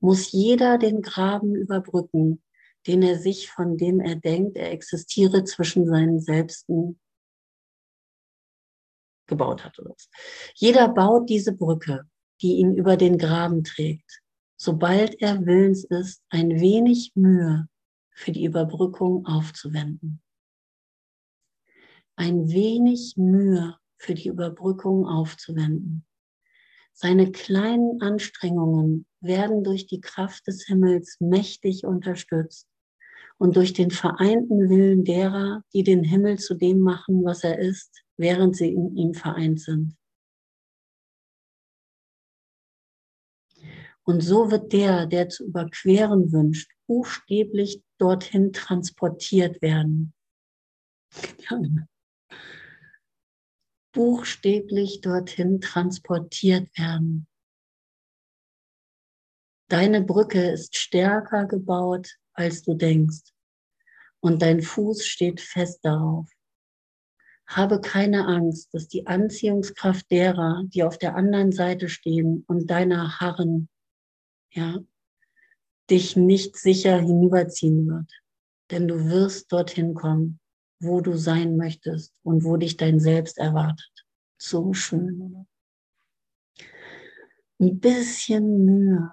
muss jeder den Graben überbrücken, den er sich, von dem er denkt, er existiere zwischen seinen Selbsten gebaut hat. Jeder baut diese Brücke, die ihn über den Graben trägt, sobald er willens ist, ein wenig Mühe für die Überbrückung aufzuwenden. Ein wenig Mühe für die Überbrückung aufzuwenden. Seine kleinen Anstrengungen werden durch die Kraft des Himmels mächtig unterstützt und durch den vereinten Willen derer, die den Himmel zu dem machen, was er ist, während sie in ihm vereint sind. Und so wird der, der zu überqueren wünscht, buchstäblich dorthin transportiert werden. Buchstäblich dorthin transportiert werden. Deine Brücke ist stärker gebaut, als du denkst. Und dein Fuß steht fest darauf. Habe keine Angst, dass die Anziehungskraft derer, die auf der anderen Seite stehen und deiner harren, ja, dich nicht sicher hinüberziehen wird. Denn du wirst dorthin kommen, wo du sein möchtest und wo dich dein Selbst erwartet. So schön, oder? Ein bisschen Mühe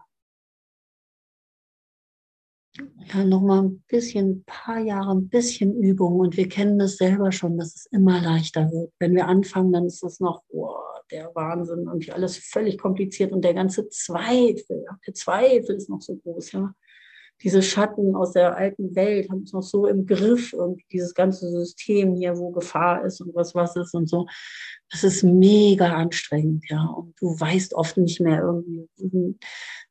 ja, noch mal ein bisschen, ein paar Jahre, ein bisschen Übung und wir kennen das selber schon, dass es immer leichter wird. Wenn wir anfangen, dann ist es noch, oh, der Wahnsinn und alles völlig kompliziert und der ganze Zweifel, der Zweifel ist noch so groß, ja. Diese Schatten aus der alten Welt haben es noch so im Griff und dieses ganze System hier, wo Gefahr ist und was was ist und so. Das ist mega anstrengend, ja. Und du weißt oft nicht mehr irgendwie,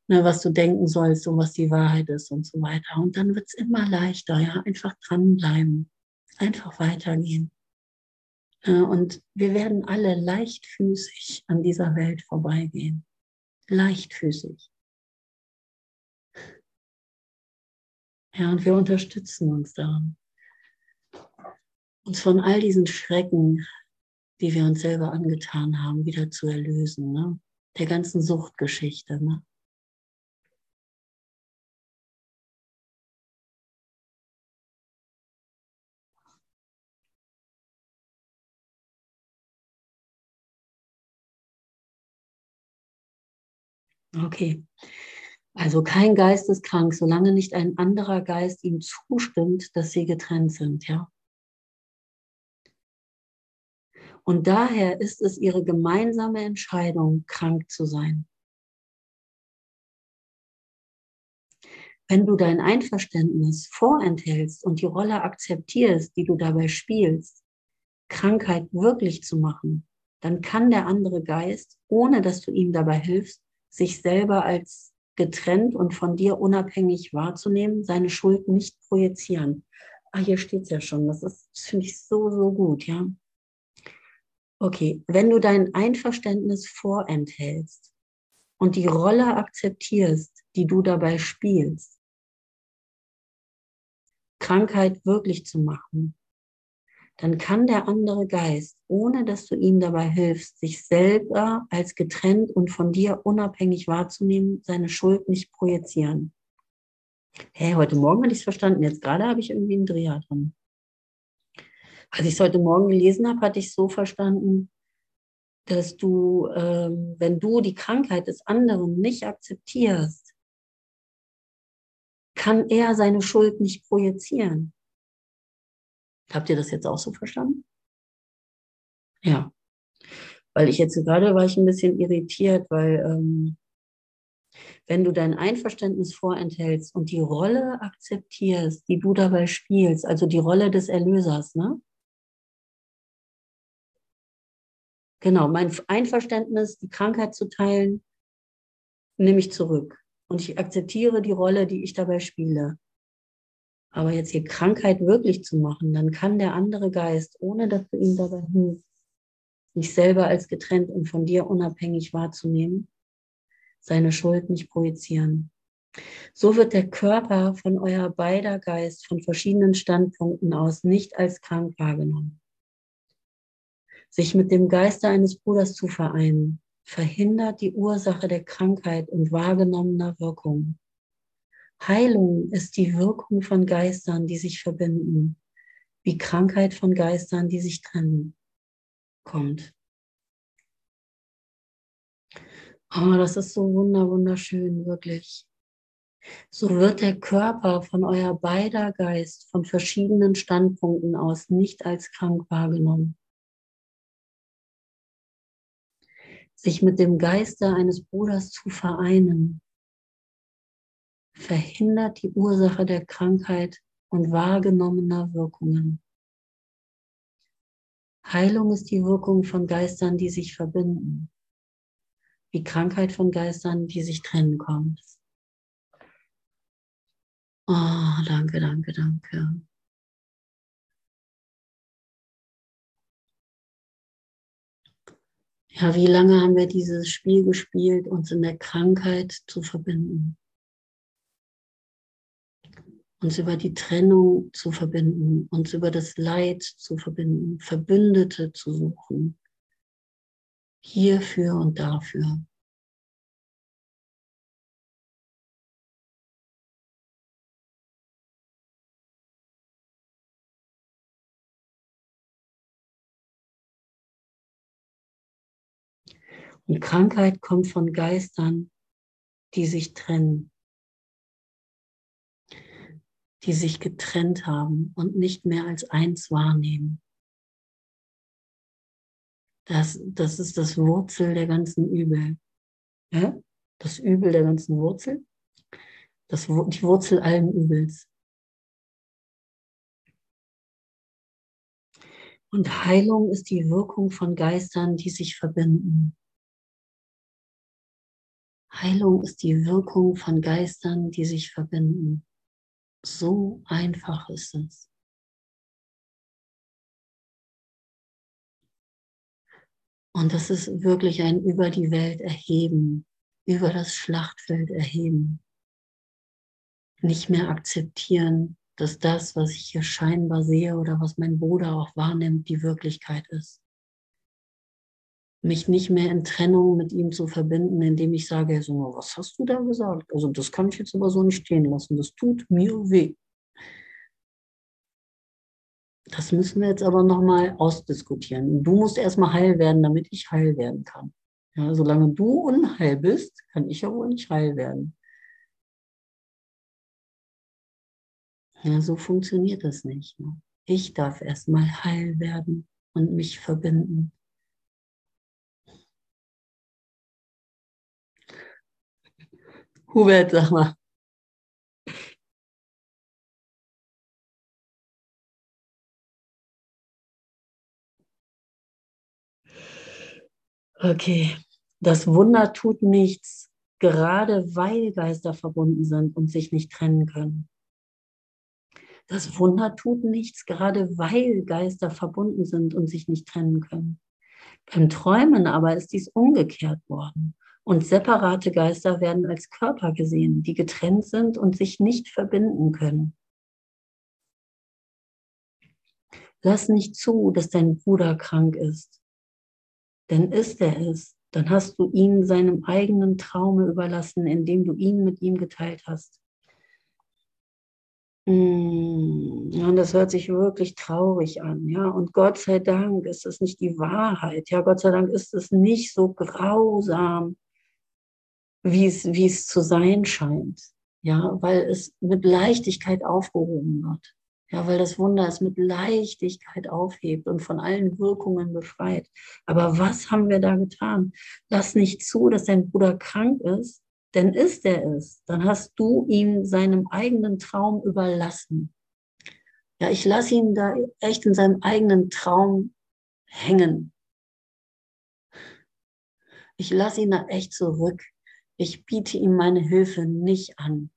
ne, was du denken sollst und was die Wahrheit ist und so weiter. Und dann wird es immer leichter, ja, einfach dranbleiben, einfach weitergehen. Und wir werden alle leichtfüßig an dieser Welt vorbeigehen. Leichtfüßig. Ja, und wir unterstützen uns daran. Uns von all diesen Schrecken, die wir uns selber angetan haben, wieder zu erlösen. Ne? Der ganzen Suchtgeschichte. Ne? Okay. Also kein Geist ist krank, solange nicht ein anderer Geist ihm zustimmt, dass sie getrennt sind, ja. Und daher ist es ihre gemeinsame Entscheidung, krank zu sein. Wenn du dein Einverständnis vorenthältst und die Rolle akzeptierst, die du dabei spielst, Krankheit wirklich zu machen, dann kann der andere Geist, ohne dass du ihm dabei hilfst, sich selber als getrennt und von dir unabhängig wahrzunehmen, seine Schuld nicht projizieren. Ah, hier steht es ja schon. Das, ist, das finde ich so, so gut, ja. Okay, wenn du dein Einverständnis vorenthältst und die Rolle akzeptierst, die du dabei spielst, Krankheit wirklich zu machen, dann kann der andere Geist, ohne dass du ihm dabei hilfst, sich selber als getrennt und von dir unabhängig wahrzunehmen, seine Schuld nicht projizieren. Hey, heute Morgen hatte ich es verstanden, jetzt gerade habe ich irgendwie einen Dreher drin. Als ich es heute Morgen gelesen habe, hatte ich es so verstanden, dass du, ähm, wenn du die Krankheit des anderen nicht akzeptierst, kann er seine Schuld nicht projizieren. Habt ihr das jetzt auch so verstanden? Ja. Weil ich jetzt gerade war ich ein bisschen irritiert, weil ähm, Wenn du dein Einverständnis vorenthältst und die Rolle akzeptierst, die du dabei spielst, also die Rolle des Erlösers, ne? Genau, mein Einverständnis, die Krankheit zu teilen, nehme ich zurück. Und ich akzeptiere die Rolle, die ich dabei spiele. Aber jetzt hier Krankheit wirklich zu machen, dann kann der andere Geist, ohne dass du ihm dabei hilfst, sich selber als getrennt und von dir unabhängig wahrzunehmen, seine Schuld nicht projizieren. So wird der Körper von euer beider Geist von verschiedenen Standpunkten aus nicht als krank wahrgenommen. Sich mit dem Geiste eines Bruders zu vereinen, verhindert die Ursache der Krankheit und wahrgenommener Wirkung. Heilung ist die Wirkung von Geistern, die sich verbinden, wie Krankheit von Geistern, die sich trennen, kommt. Oh, das ist so wunder, wunderschön, wirklich. So wird der Körper von euer beider Geist von verschiedenen Standpunkten aus nicht als krank wahrgenommen. Sich mit dem Geiste eines Bruders zu vereinen, verhindert die Ursache der Krankheit und wahrgenommener Wirkungen. Heilung ist die Wirkung von Geistern, die sich verbinden. Wie Krankheit von Geistern, die sich trennen kommt. Oh, danke, danke, danke. Ja, wie lange haben wir dieses Spiel gespielt, uns in der Krankheit zu verbinden? Uns über die Trennung zu verbinden, uns über das Leid zu verbinden, Verbündete zu suchen, hierfür und dafür. Und Krankheit kommt von Geistern, die sich trennen die sich getrennt haben und nicht mehr als eins wahrnehmen. Das, das ist das Wurzel der ganzen Übel. Ja? Das Übel der ganzen Wurzel. Das, die Wurzel allen Übels. Und Heilung ist die Wirkung von Geistern, die sich verbinden. Heilung ist die Wirkung von Geistern, die sich verbinden. So einfach ist es. Und das ist wirklich ein über die Welt erheben, über das Schlachtfeld erheben. Nicht mehr akzeptieren, dass das, was ich hier scheinbar sehe oder was mein Bruder auch wahrnimmt, die Wirklichkeit ist mich nicht mehr in Trennung mit ihm zu verbinden, indem ich sage, so, was hast du da gesagt? Also das kann ich jetzt aber so nicht stehen lassen. Das tut mir weh. Das müssen wir jetzt aber nochmal ausdiskutieren. Du musst erstmal heil werden, damit ich heil werden kann. Ja, solange du unheil bist, kann ich ja wohl nicht heil werden. Ja, so funktioniert das nicht. Ne? Ich darf erstmal heil werden und mich verbinden. Hubert, sag mal. Okay, das Wunder tut nichts, gerade weil Geister verbunden sind und sich nicht trennen können. Das Wunder tut nichts, gerade weil Geister verbunden sind und sich nicht trennen können. Beim Träumen aber ist dies umgekehrt worden. Und separate Geister werden als Körper gesehen, die getrennt sind und sich nicht verbinden können. Lass nicht zu, dass dein Bruder krank ist. Denn ist er es, dann hast du ihn seinem eigenen Traume überlassen, indem du ihn mit ihm geteilt hast. Mm, und das hört sich wirklich traurig an, ja. Und Gott sei Dank ist es nicht die Wahrheit. Ja, Gott sei Dank ist es nicht so grausam, wie es, wie es zu sein scheint. Ja, weil es mit Leichtigkeit aufgehoben wird. Ja, weil das Wunder es mit Leichtigkeit aufhebt und von allen Wirkungen befreit. Aber was haben wir da getan? Lass nicht zu, dass dein Bruder krank ist, denn ist er es, dann hast du ihn seinem eigenen Traum überlassen. Ja, ich lasse ihn da echt in seinem eigenen Traum hängen. Ich lasse ihn da echt zurück. Ich biete ihm meine Hilfe nicht an.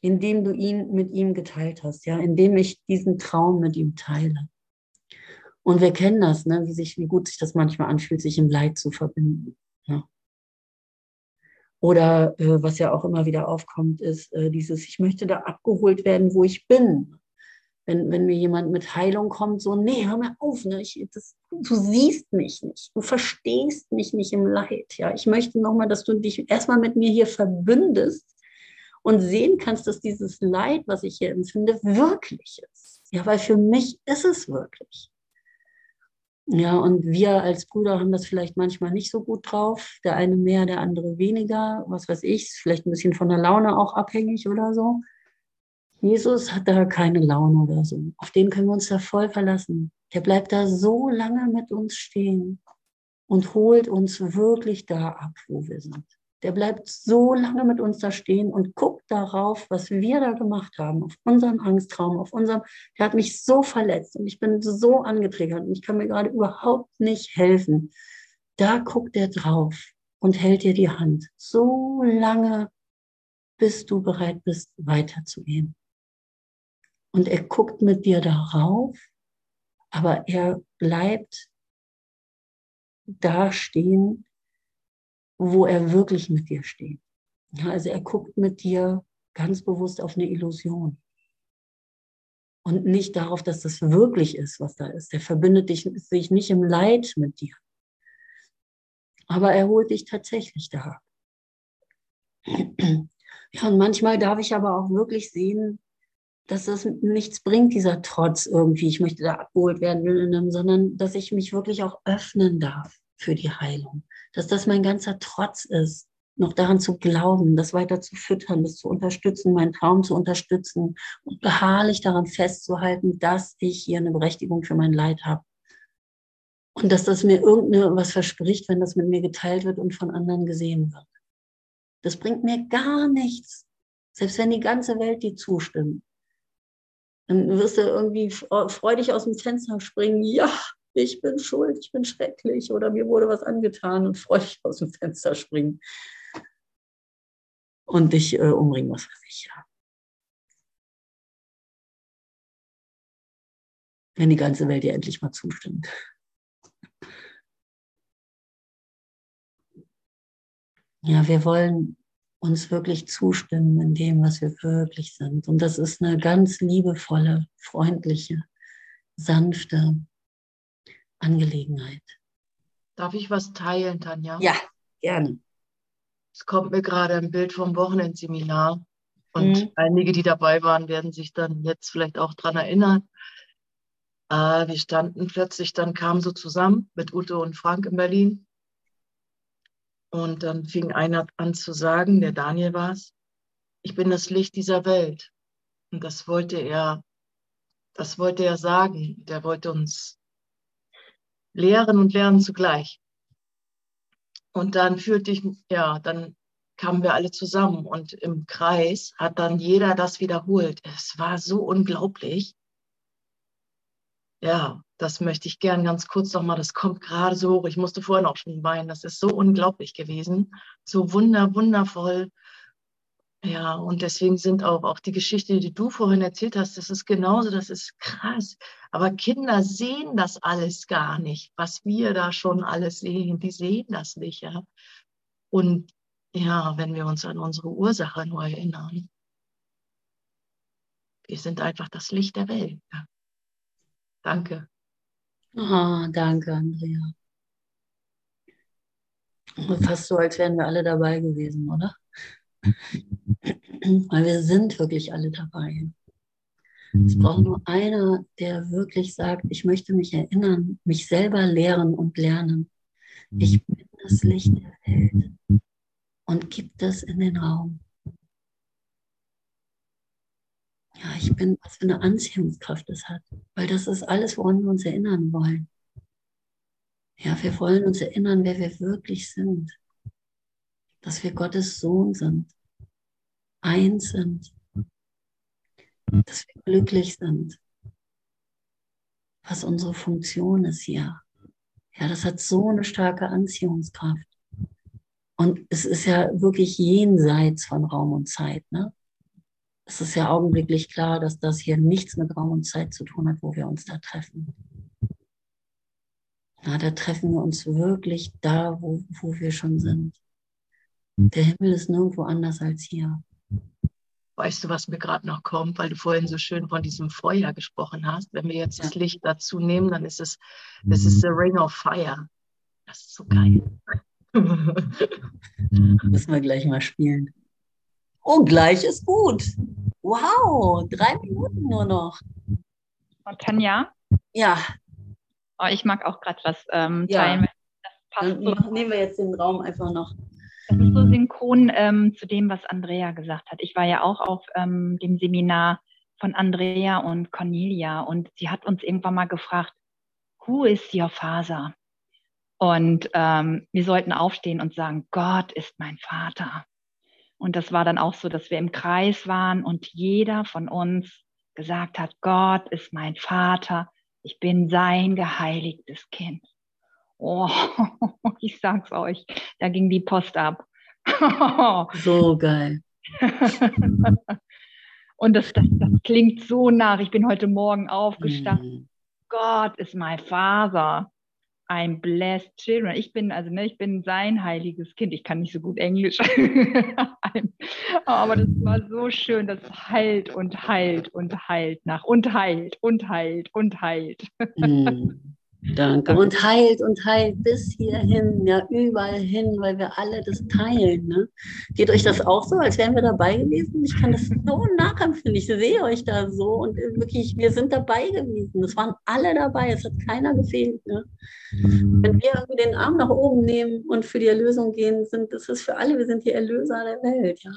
Indem du ihn mit ihm geteilt hast, ja, indem ich diesen Traum mit ihm teile. Und wir kennen das, ne, wie, sich, wie gut sich das manchmal anfühlt, sich im Leid zu verbinden. Ja. Oder äh, was ja auch immer wieder aufkommt, ist äh, dieses, ich möchte da abgeholt werden, wo ich bin. Wenn, wenn mir jemand mit Heilung kommt, so, nee, hör mir auf, ne? ich, das, du siehst mich nicht, du verstehst mich nicht im Leid. Ja? Ich möchte nochmal, dass du dich erstmal mit mir hier verbündest und sehen kannst, dass dieses Leid, was ich hier empfinde, wirklich ist. Ja, weil für mich ist es wirklich. Ja, und wir als Brüder haben das vielleicht manchmal nicht so gut drauf. Der eine mehr, der andere weniger. Was weiß ich, vielleicht ein bisschen von der Laune auch abhängig oder so. Jesus hat da keine Laune oder so. Auf den können wir uns da voll verlassen. Der bleibt da so lange mit uns stehen und holt uns wirklich da ab, wo wir sind der bleibt so lange mit uns da stehen und guckt darauf, was wir da gemacht haben, auf unseren Angsttraum, auf unserem, der hat mich so verletzt und ich bin so angetriggert und ich kann mir gerade überhaupt nicht helfen. Da guckt er drauf und hält dir die Hand so lange, bis du bereit bist, weiterzugehen. Und er guckt mit dir darauf, aber er bleibt da stehen wo er wirklich mit dir steht. Also er guckt mit dir ganz bewusst auf eine Illusion. Und nicht darauf, dass das wirklich ist, was da ist. Er verbindet dich, sich nicht im Leid mit dir. Aber er holt dich tatsächlich da. Ja, und manchmal darf ich aber auch wirklich sehen, dass das nichts bringt, dieser Trotz irgendwie, ich möchte da abgeholt werden, sondern dass ich mich wirklich auch öffnen darf für die Heilung dass das mein ganzer Trotz ist, noch daran zu glauben, das weiter zu füttern, das zu unterstützen, meinen Traum zu unterstützen und beharrlich daran festzuhalten, dass ich hier eine Berechtigung für mein Leid habe. Und dass das mir irgendwas verspricht, wenn das mit mir geteilt wird und von anderen gesehen wird. Das bringt mir gar nichts. Selbst wenn die ganze Welt dir zustimmt. Dann wirst du irgendwie freudig aus dem Fenster springen. Ja, ich bin schuld, ich bin schrecklich oder mir wurde was angetan und freudig aus dem Fenster springen und dich äh, umbringen, was weiß ich. Wenn die ganze Welt dir endlich mal zustimmt. Ja, wir wollen uns wirklich zustimmen in dem, was wir wirklich sind. Und das ist eine ganz liebevolle, freundliche, sanfte, Angelegenheit. Darf ich was teilen, Tanja? Ja, gerne. Es kommt mir gerade ein Bild vom Wochenendseminar. Und mhm. einige, die dabei waren, werden sich dann jetzt vielleicht auch daran erinnern. Äh, wir standen plötzlich, dann kamen so zusammen mit Ute und Frank in Berlin. Und dann fing einer an zu sagen, der Daniel war es, ich bin das Licht dieser Welt. Und das wollte er, das wollte er sagen. Der wollte uns lehren und lernen zugleich. Und dann fühlte ich, ja, dann kamen wir alle zusammen und im Kreis hat dann jeder das wiederholt. Es war so unglaublich. Ja, das möchte ich gern ganz kurz nochmal, das kommt gerade so hoch. Ich musste vorhin auch schon weinen. Das ist so unglaublich gewesen. So wunder, wundervoll. Ja, und deswegen sind auch, auch die Geschichte, die du vorhin erzählt hast, das ist genauso, das ist krass. Aber Kinder sehen das alles gar nicht, was wir da schon alles sehen. Die sehen das nicht, ja. Und ja, wenn wir uns an unsere Ursache nur erinnern, wir sind einfach das Licht der Welt. Ja. Danke. Oh, danke, Andrea. Fast so, als wären wir alle dabei gewesen, oder? Weil wir sind wirklich alle dabei. Es braucht nur einer, der wirklich sagt, ich möchte mich erinnern, mich selber lehren und lernen. Ich bin das Licht der Welt und gibt es in den Raum. Ja, ich bin, was für eine Anziehungskraft es hat, weil das ist alles, woran wir uns erinnern wollen. Ja, wir wollen uns erinnern, wer wir wirklich sind. dass wir Gottes Sohn sind, eins sind, dass wir glücklich sind, was unsere Funktion ist hier. Ja, das hat so eine starke Anziehungskraft. Und es ist ja wirklich jenseits von Raum und Zeit. Ne? Es ist ja augenblicklich klar, dass das hier nichts mit Raum und Zeit zu tun hat, wo wir uns da treffen. Na, da treffen wir uns wirklich da, wo, wo wir schon sind. Der Himmel ist nirgendwo anders als hier. Weißt du, was mir gerade noch kommt, weil du vorhin so schön von diesem Feuer gesprochen hast? Wenn wir jetzt ja. das Licht dazu nehmen, dann ist es, das ist the Ring of Fire. Das ist so geil. Müssen wir gleich mal spielen. Oh, gleich ist gut. Wow, drei Minuten nur noch. Und Tanja? Ja. Oh, ich mag auch gerade was ähm, teilen. Ja. Das passt Dann so. nehmen wir jetzt den Raum einfach noch. Das ist so synchron ähm, zu dem, was Andrea gesagt hat. Ich war ja auch auf ähm, dem Seminar von Andrea und Cornelia und sie hat uns irgendwann mal gefragt, who is your father? Und ähm, wir sollten aufstehen und sagen, Gott ist mein Vater. Und das war dann auch so, dass wir im Kreis waren und jeder von uns gesagt hat, Gott ist mein Vater, ich bin sein geheiligtes Kind. Oh, ich sag's euch, da ging die Post ab. so geil. Und das, das, das, klingt so nach. Ich bin heute Morgen aufgestanden. Mm. Gott ist mein Vater. I'm blessed children. Ich bin, also ne, ich bin sein heiliges Kind. Ich kann nicht so gut Englisch. Aber das war so schön. Das heilt und heilt und heilt nach und heilt und heilt und heilt. Mm. Danke. Und heilt und heilt bis hierhin, ja, überall hin, weil wir alle das teilen. Ne? Geht euch das auch so, als wären wir dabei gewesen? Ich kann das so nachempfinden. Ich sehe euch da so und wirklich, wir sind dabei gewesen. Es waren alle dabei, es hat keiner gefehlt. Ne? Wenn wir irgendwie den Arm nach oben nehmen und für die Erlösung gehen, sind das ist für alle, wir sind die Erlöser der Welt. Ja?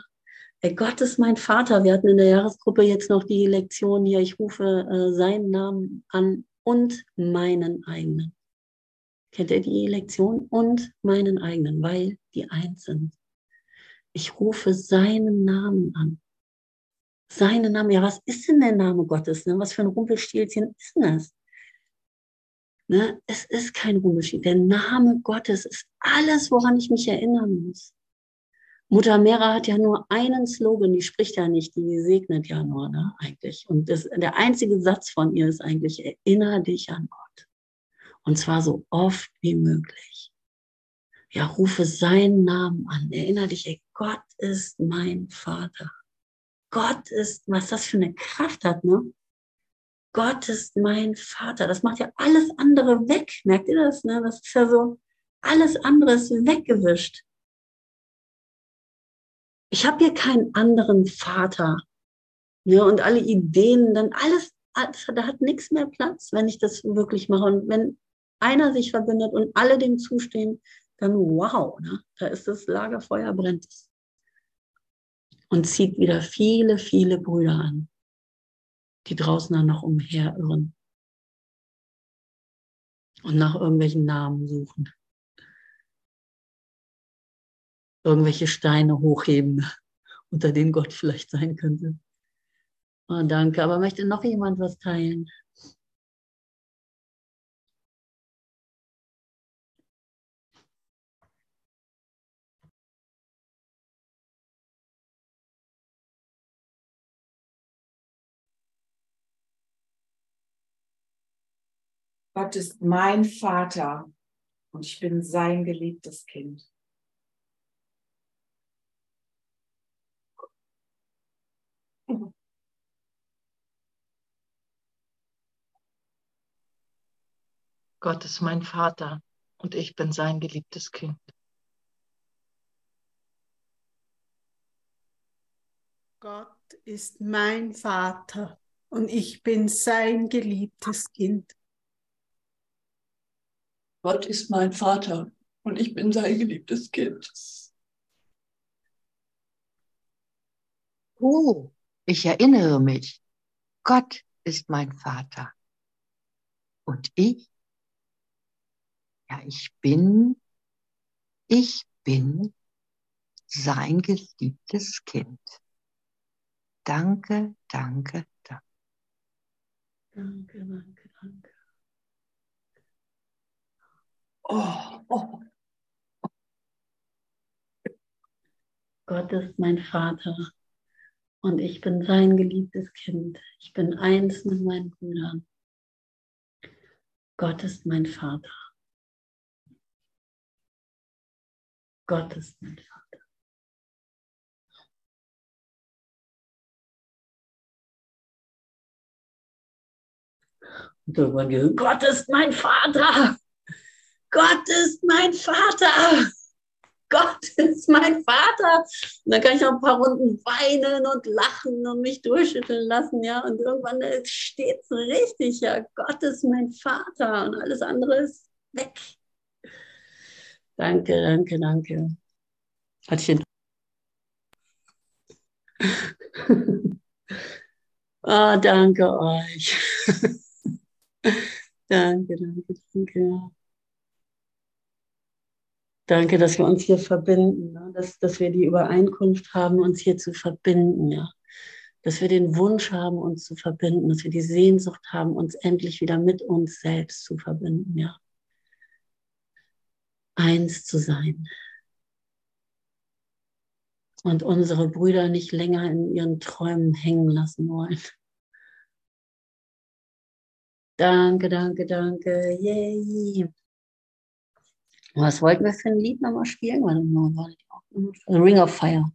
Ey, Gott ist mein Vater. Wir hatten in der Jahresgruppe jetzt noch die Lektion hier, ich rufe äh, seinen Namen an und meinen eigenen. Kennt ihr die Lektion? Und meinen eigenen, weil die eins sind. Ich rufe seinen Namen an. Seinen Namen. Ja, was ist denn der Name Gottes? Ne? Was für ein Rumpelstilzchen ist denn das? Ne? Es ist kein Rumpelstilzchen. Der Name Gottes ist alles, woran ich mich erinnern muss. Mutter Mera hat ja nur einen Slogan, die spricht ja nicht, die segnet ja nur, ne, eigentlich. Und das, der einzige Satz von ihr ist eigentlich, erinnere dich an Gott. Und zwar so oft wie möglich. Ja, rufe seinen Namen an, erinnere dich, ey, Gott ist mein Vater. Gott ist, was das für eine Kraft hat, ne? Gott ist mein Vater. Das macht ja alles andere weg. Merkt ihr das? Ne? Das ist ja so, alles andere ist weggewischt ich habe hier keinen anderen Vater. Ja, und alle Ideen, dann alles, da hat nichts mehr Platz, wenn ich das wirklich mache. Und wenn einer sich verbindet und alle dem zustehen, dann wow, ne? da ist das Lagerfeuer brennt Und zieht wieder viele, viele Brüder an, die draußen dann noch umherirren und nach irgendwelchen Namen suchen irgendwelche Steine hochheben, unter denen Gott vielleicht sein könnte. Oh, danke. Aber möchte noch jemand was teilen? Gott ist mein Vater und ich bin sein geliebtes Kind. Gott ist mein Vater und ich bin sein geliebtes Kind. Gott ist mein Vater und ich bin sein geliebtes Kind. Gott ist mein Vater und ich bin sein geliebtes Kind. Oh, ich erinnere mich. Gott ist mein Vater und ich ja, ich bin, ich bin sein geliebtes Kind. Danke, danke, danke. Danke, danke, danke. Oh, oh. Gott ist mein Vater und ich bin sein geliebtes Kind. Ich bin eins mit meinen Brüdern. Gott ist mein Vater. Gott ist mein Vater. Und irgendwann gehört, Gott ist mein Vater. Gott ist mein Vater. Gott ist mein Vater. Und dann kann ich auch ein paar Runden weinen und lachen und mich durchschütteln lassen, ja. Und irgendwann steht es richtig, ja. Gott ist mein Vater und alles andere ist weg. Danke, danke, danke. Hatte Ah, danke euch. danke, danke, danke. Danke, dass wir uns hier verbinden, ne? dass, dass wir die Übereinkunft haben, uns hier zu verbinden, ja. Dass wir den Wunsch haben, uns zu verbinden, dass wir die Sehnsucht haben, uns endlich wieder mit uns selbst zu verbinden, ja. Eins zu sein. Und unsere Brüder nicht länger in ihren Träumen hängen lassen wollen. Danke, danke, danke. Yay. Was wollten wir für ein Lied nochmal spielen? Warte Ring of Fire.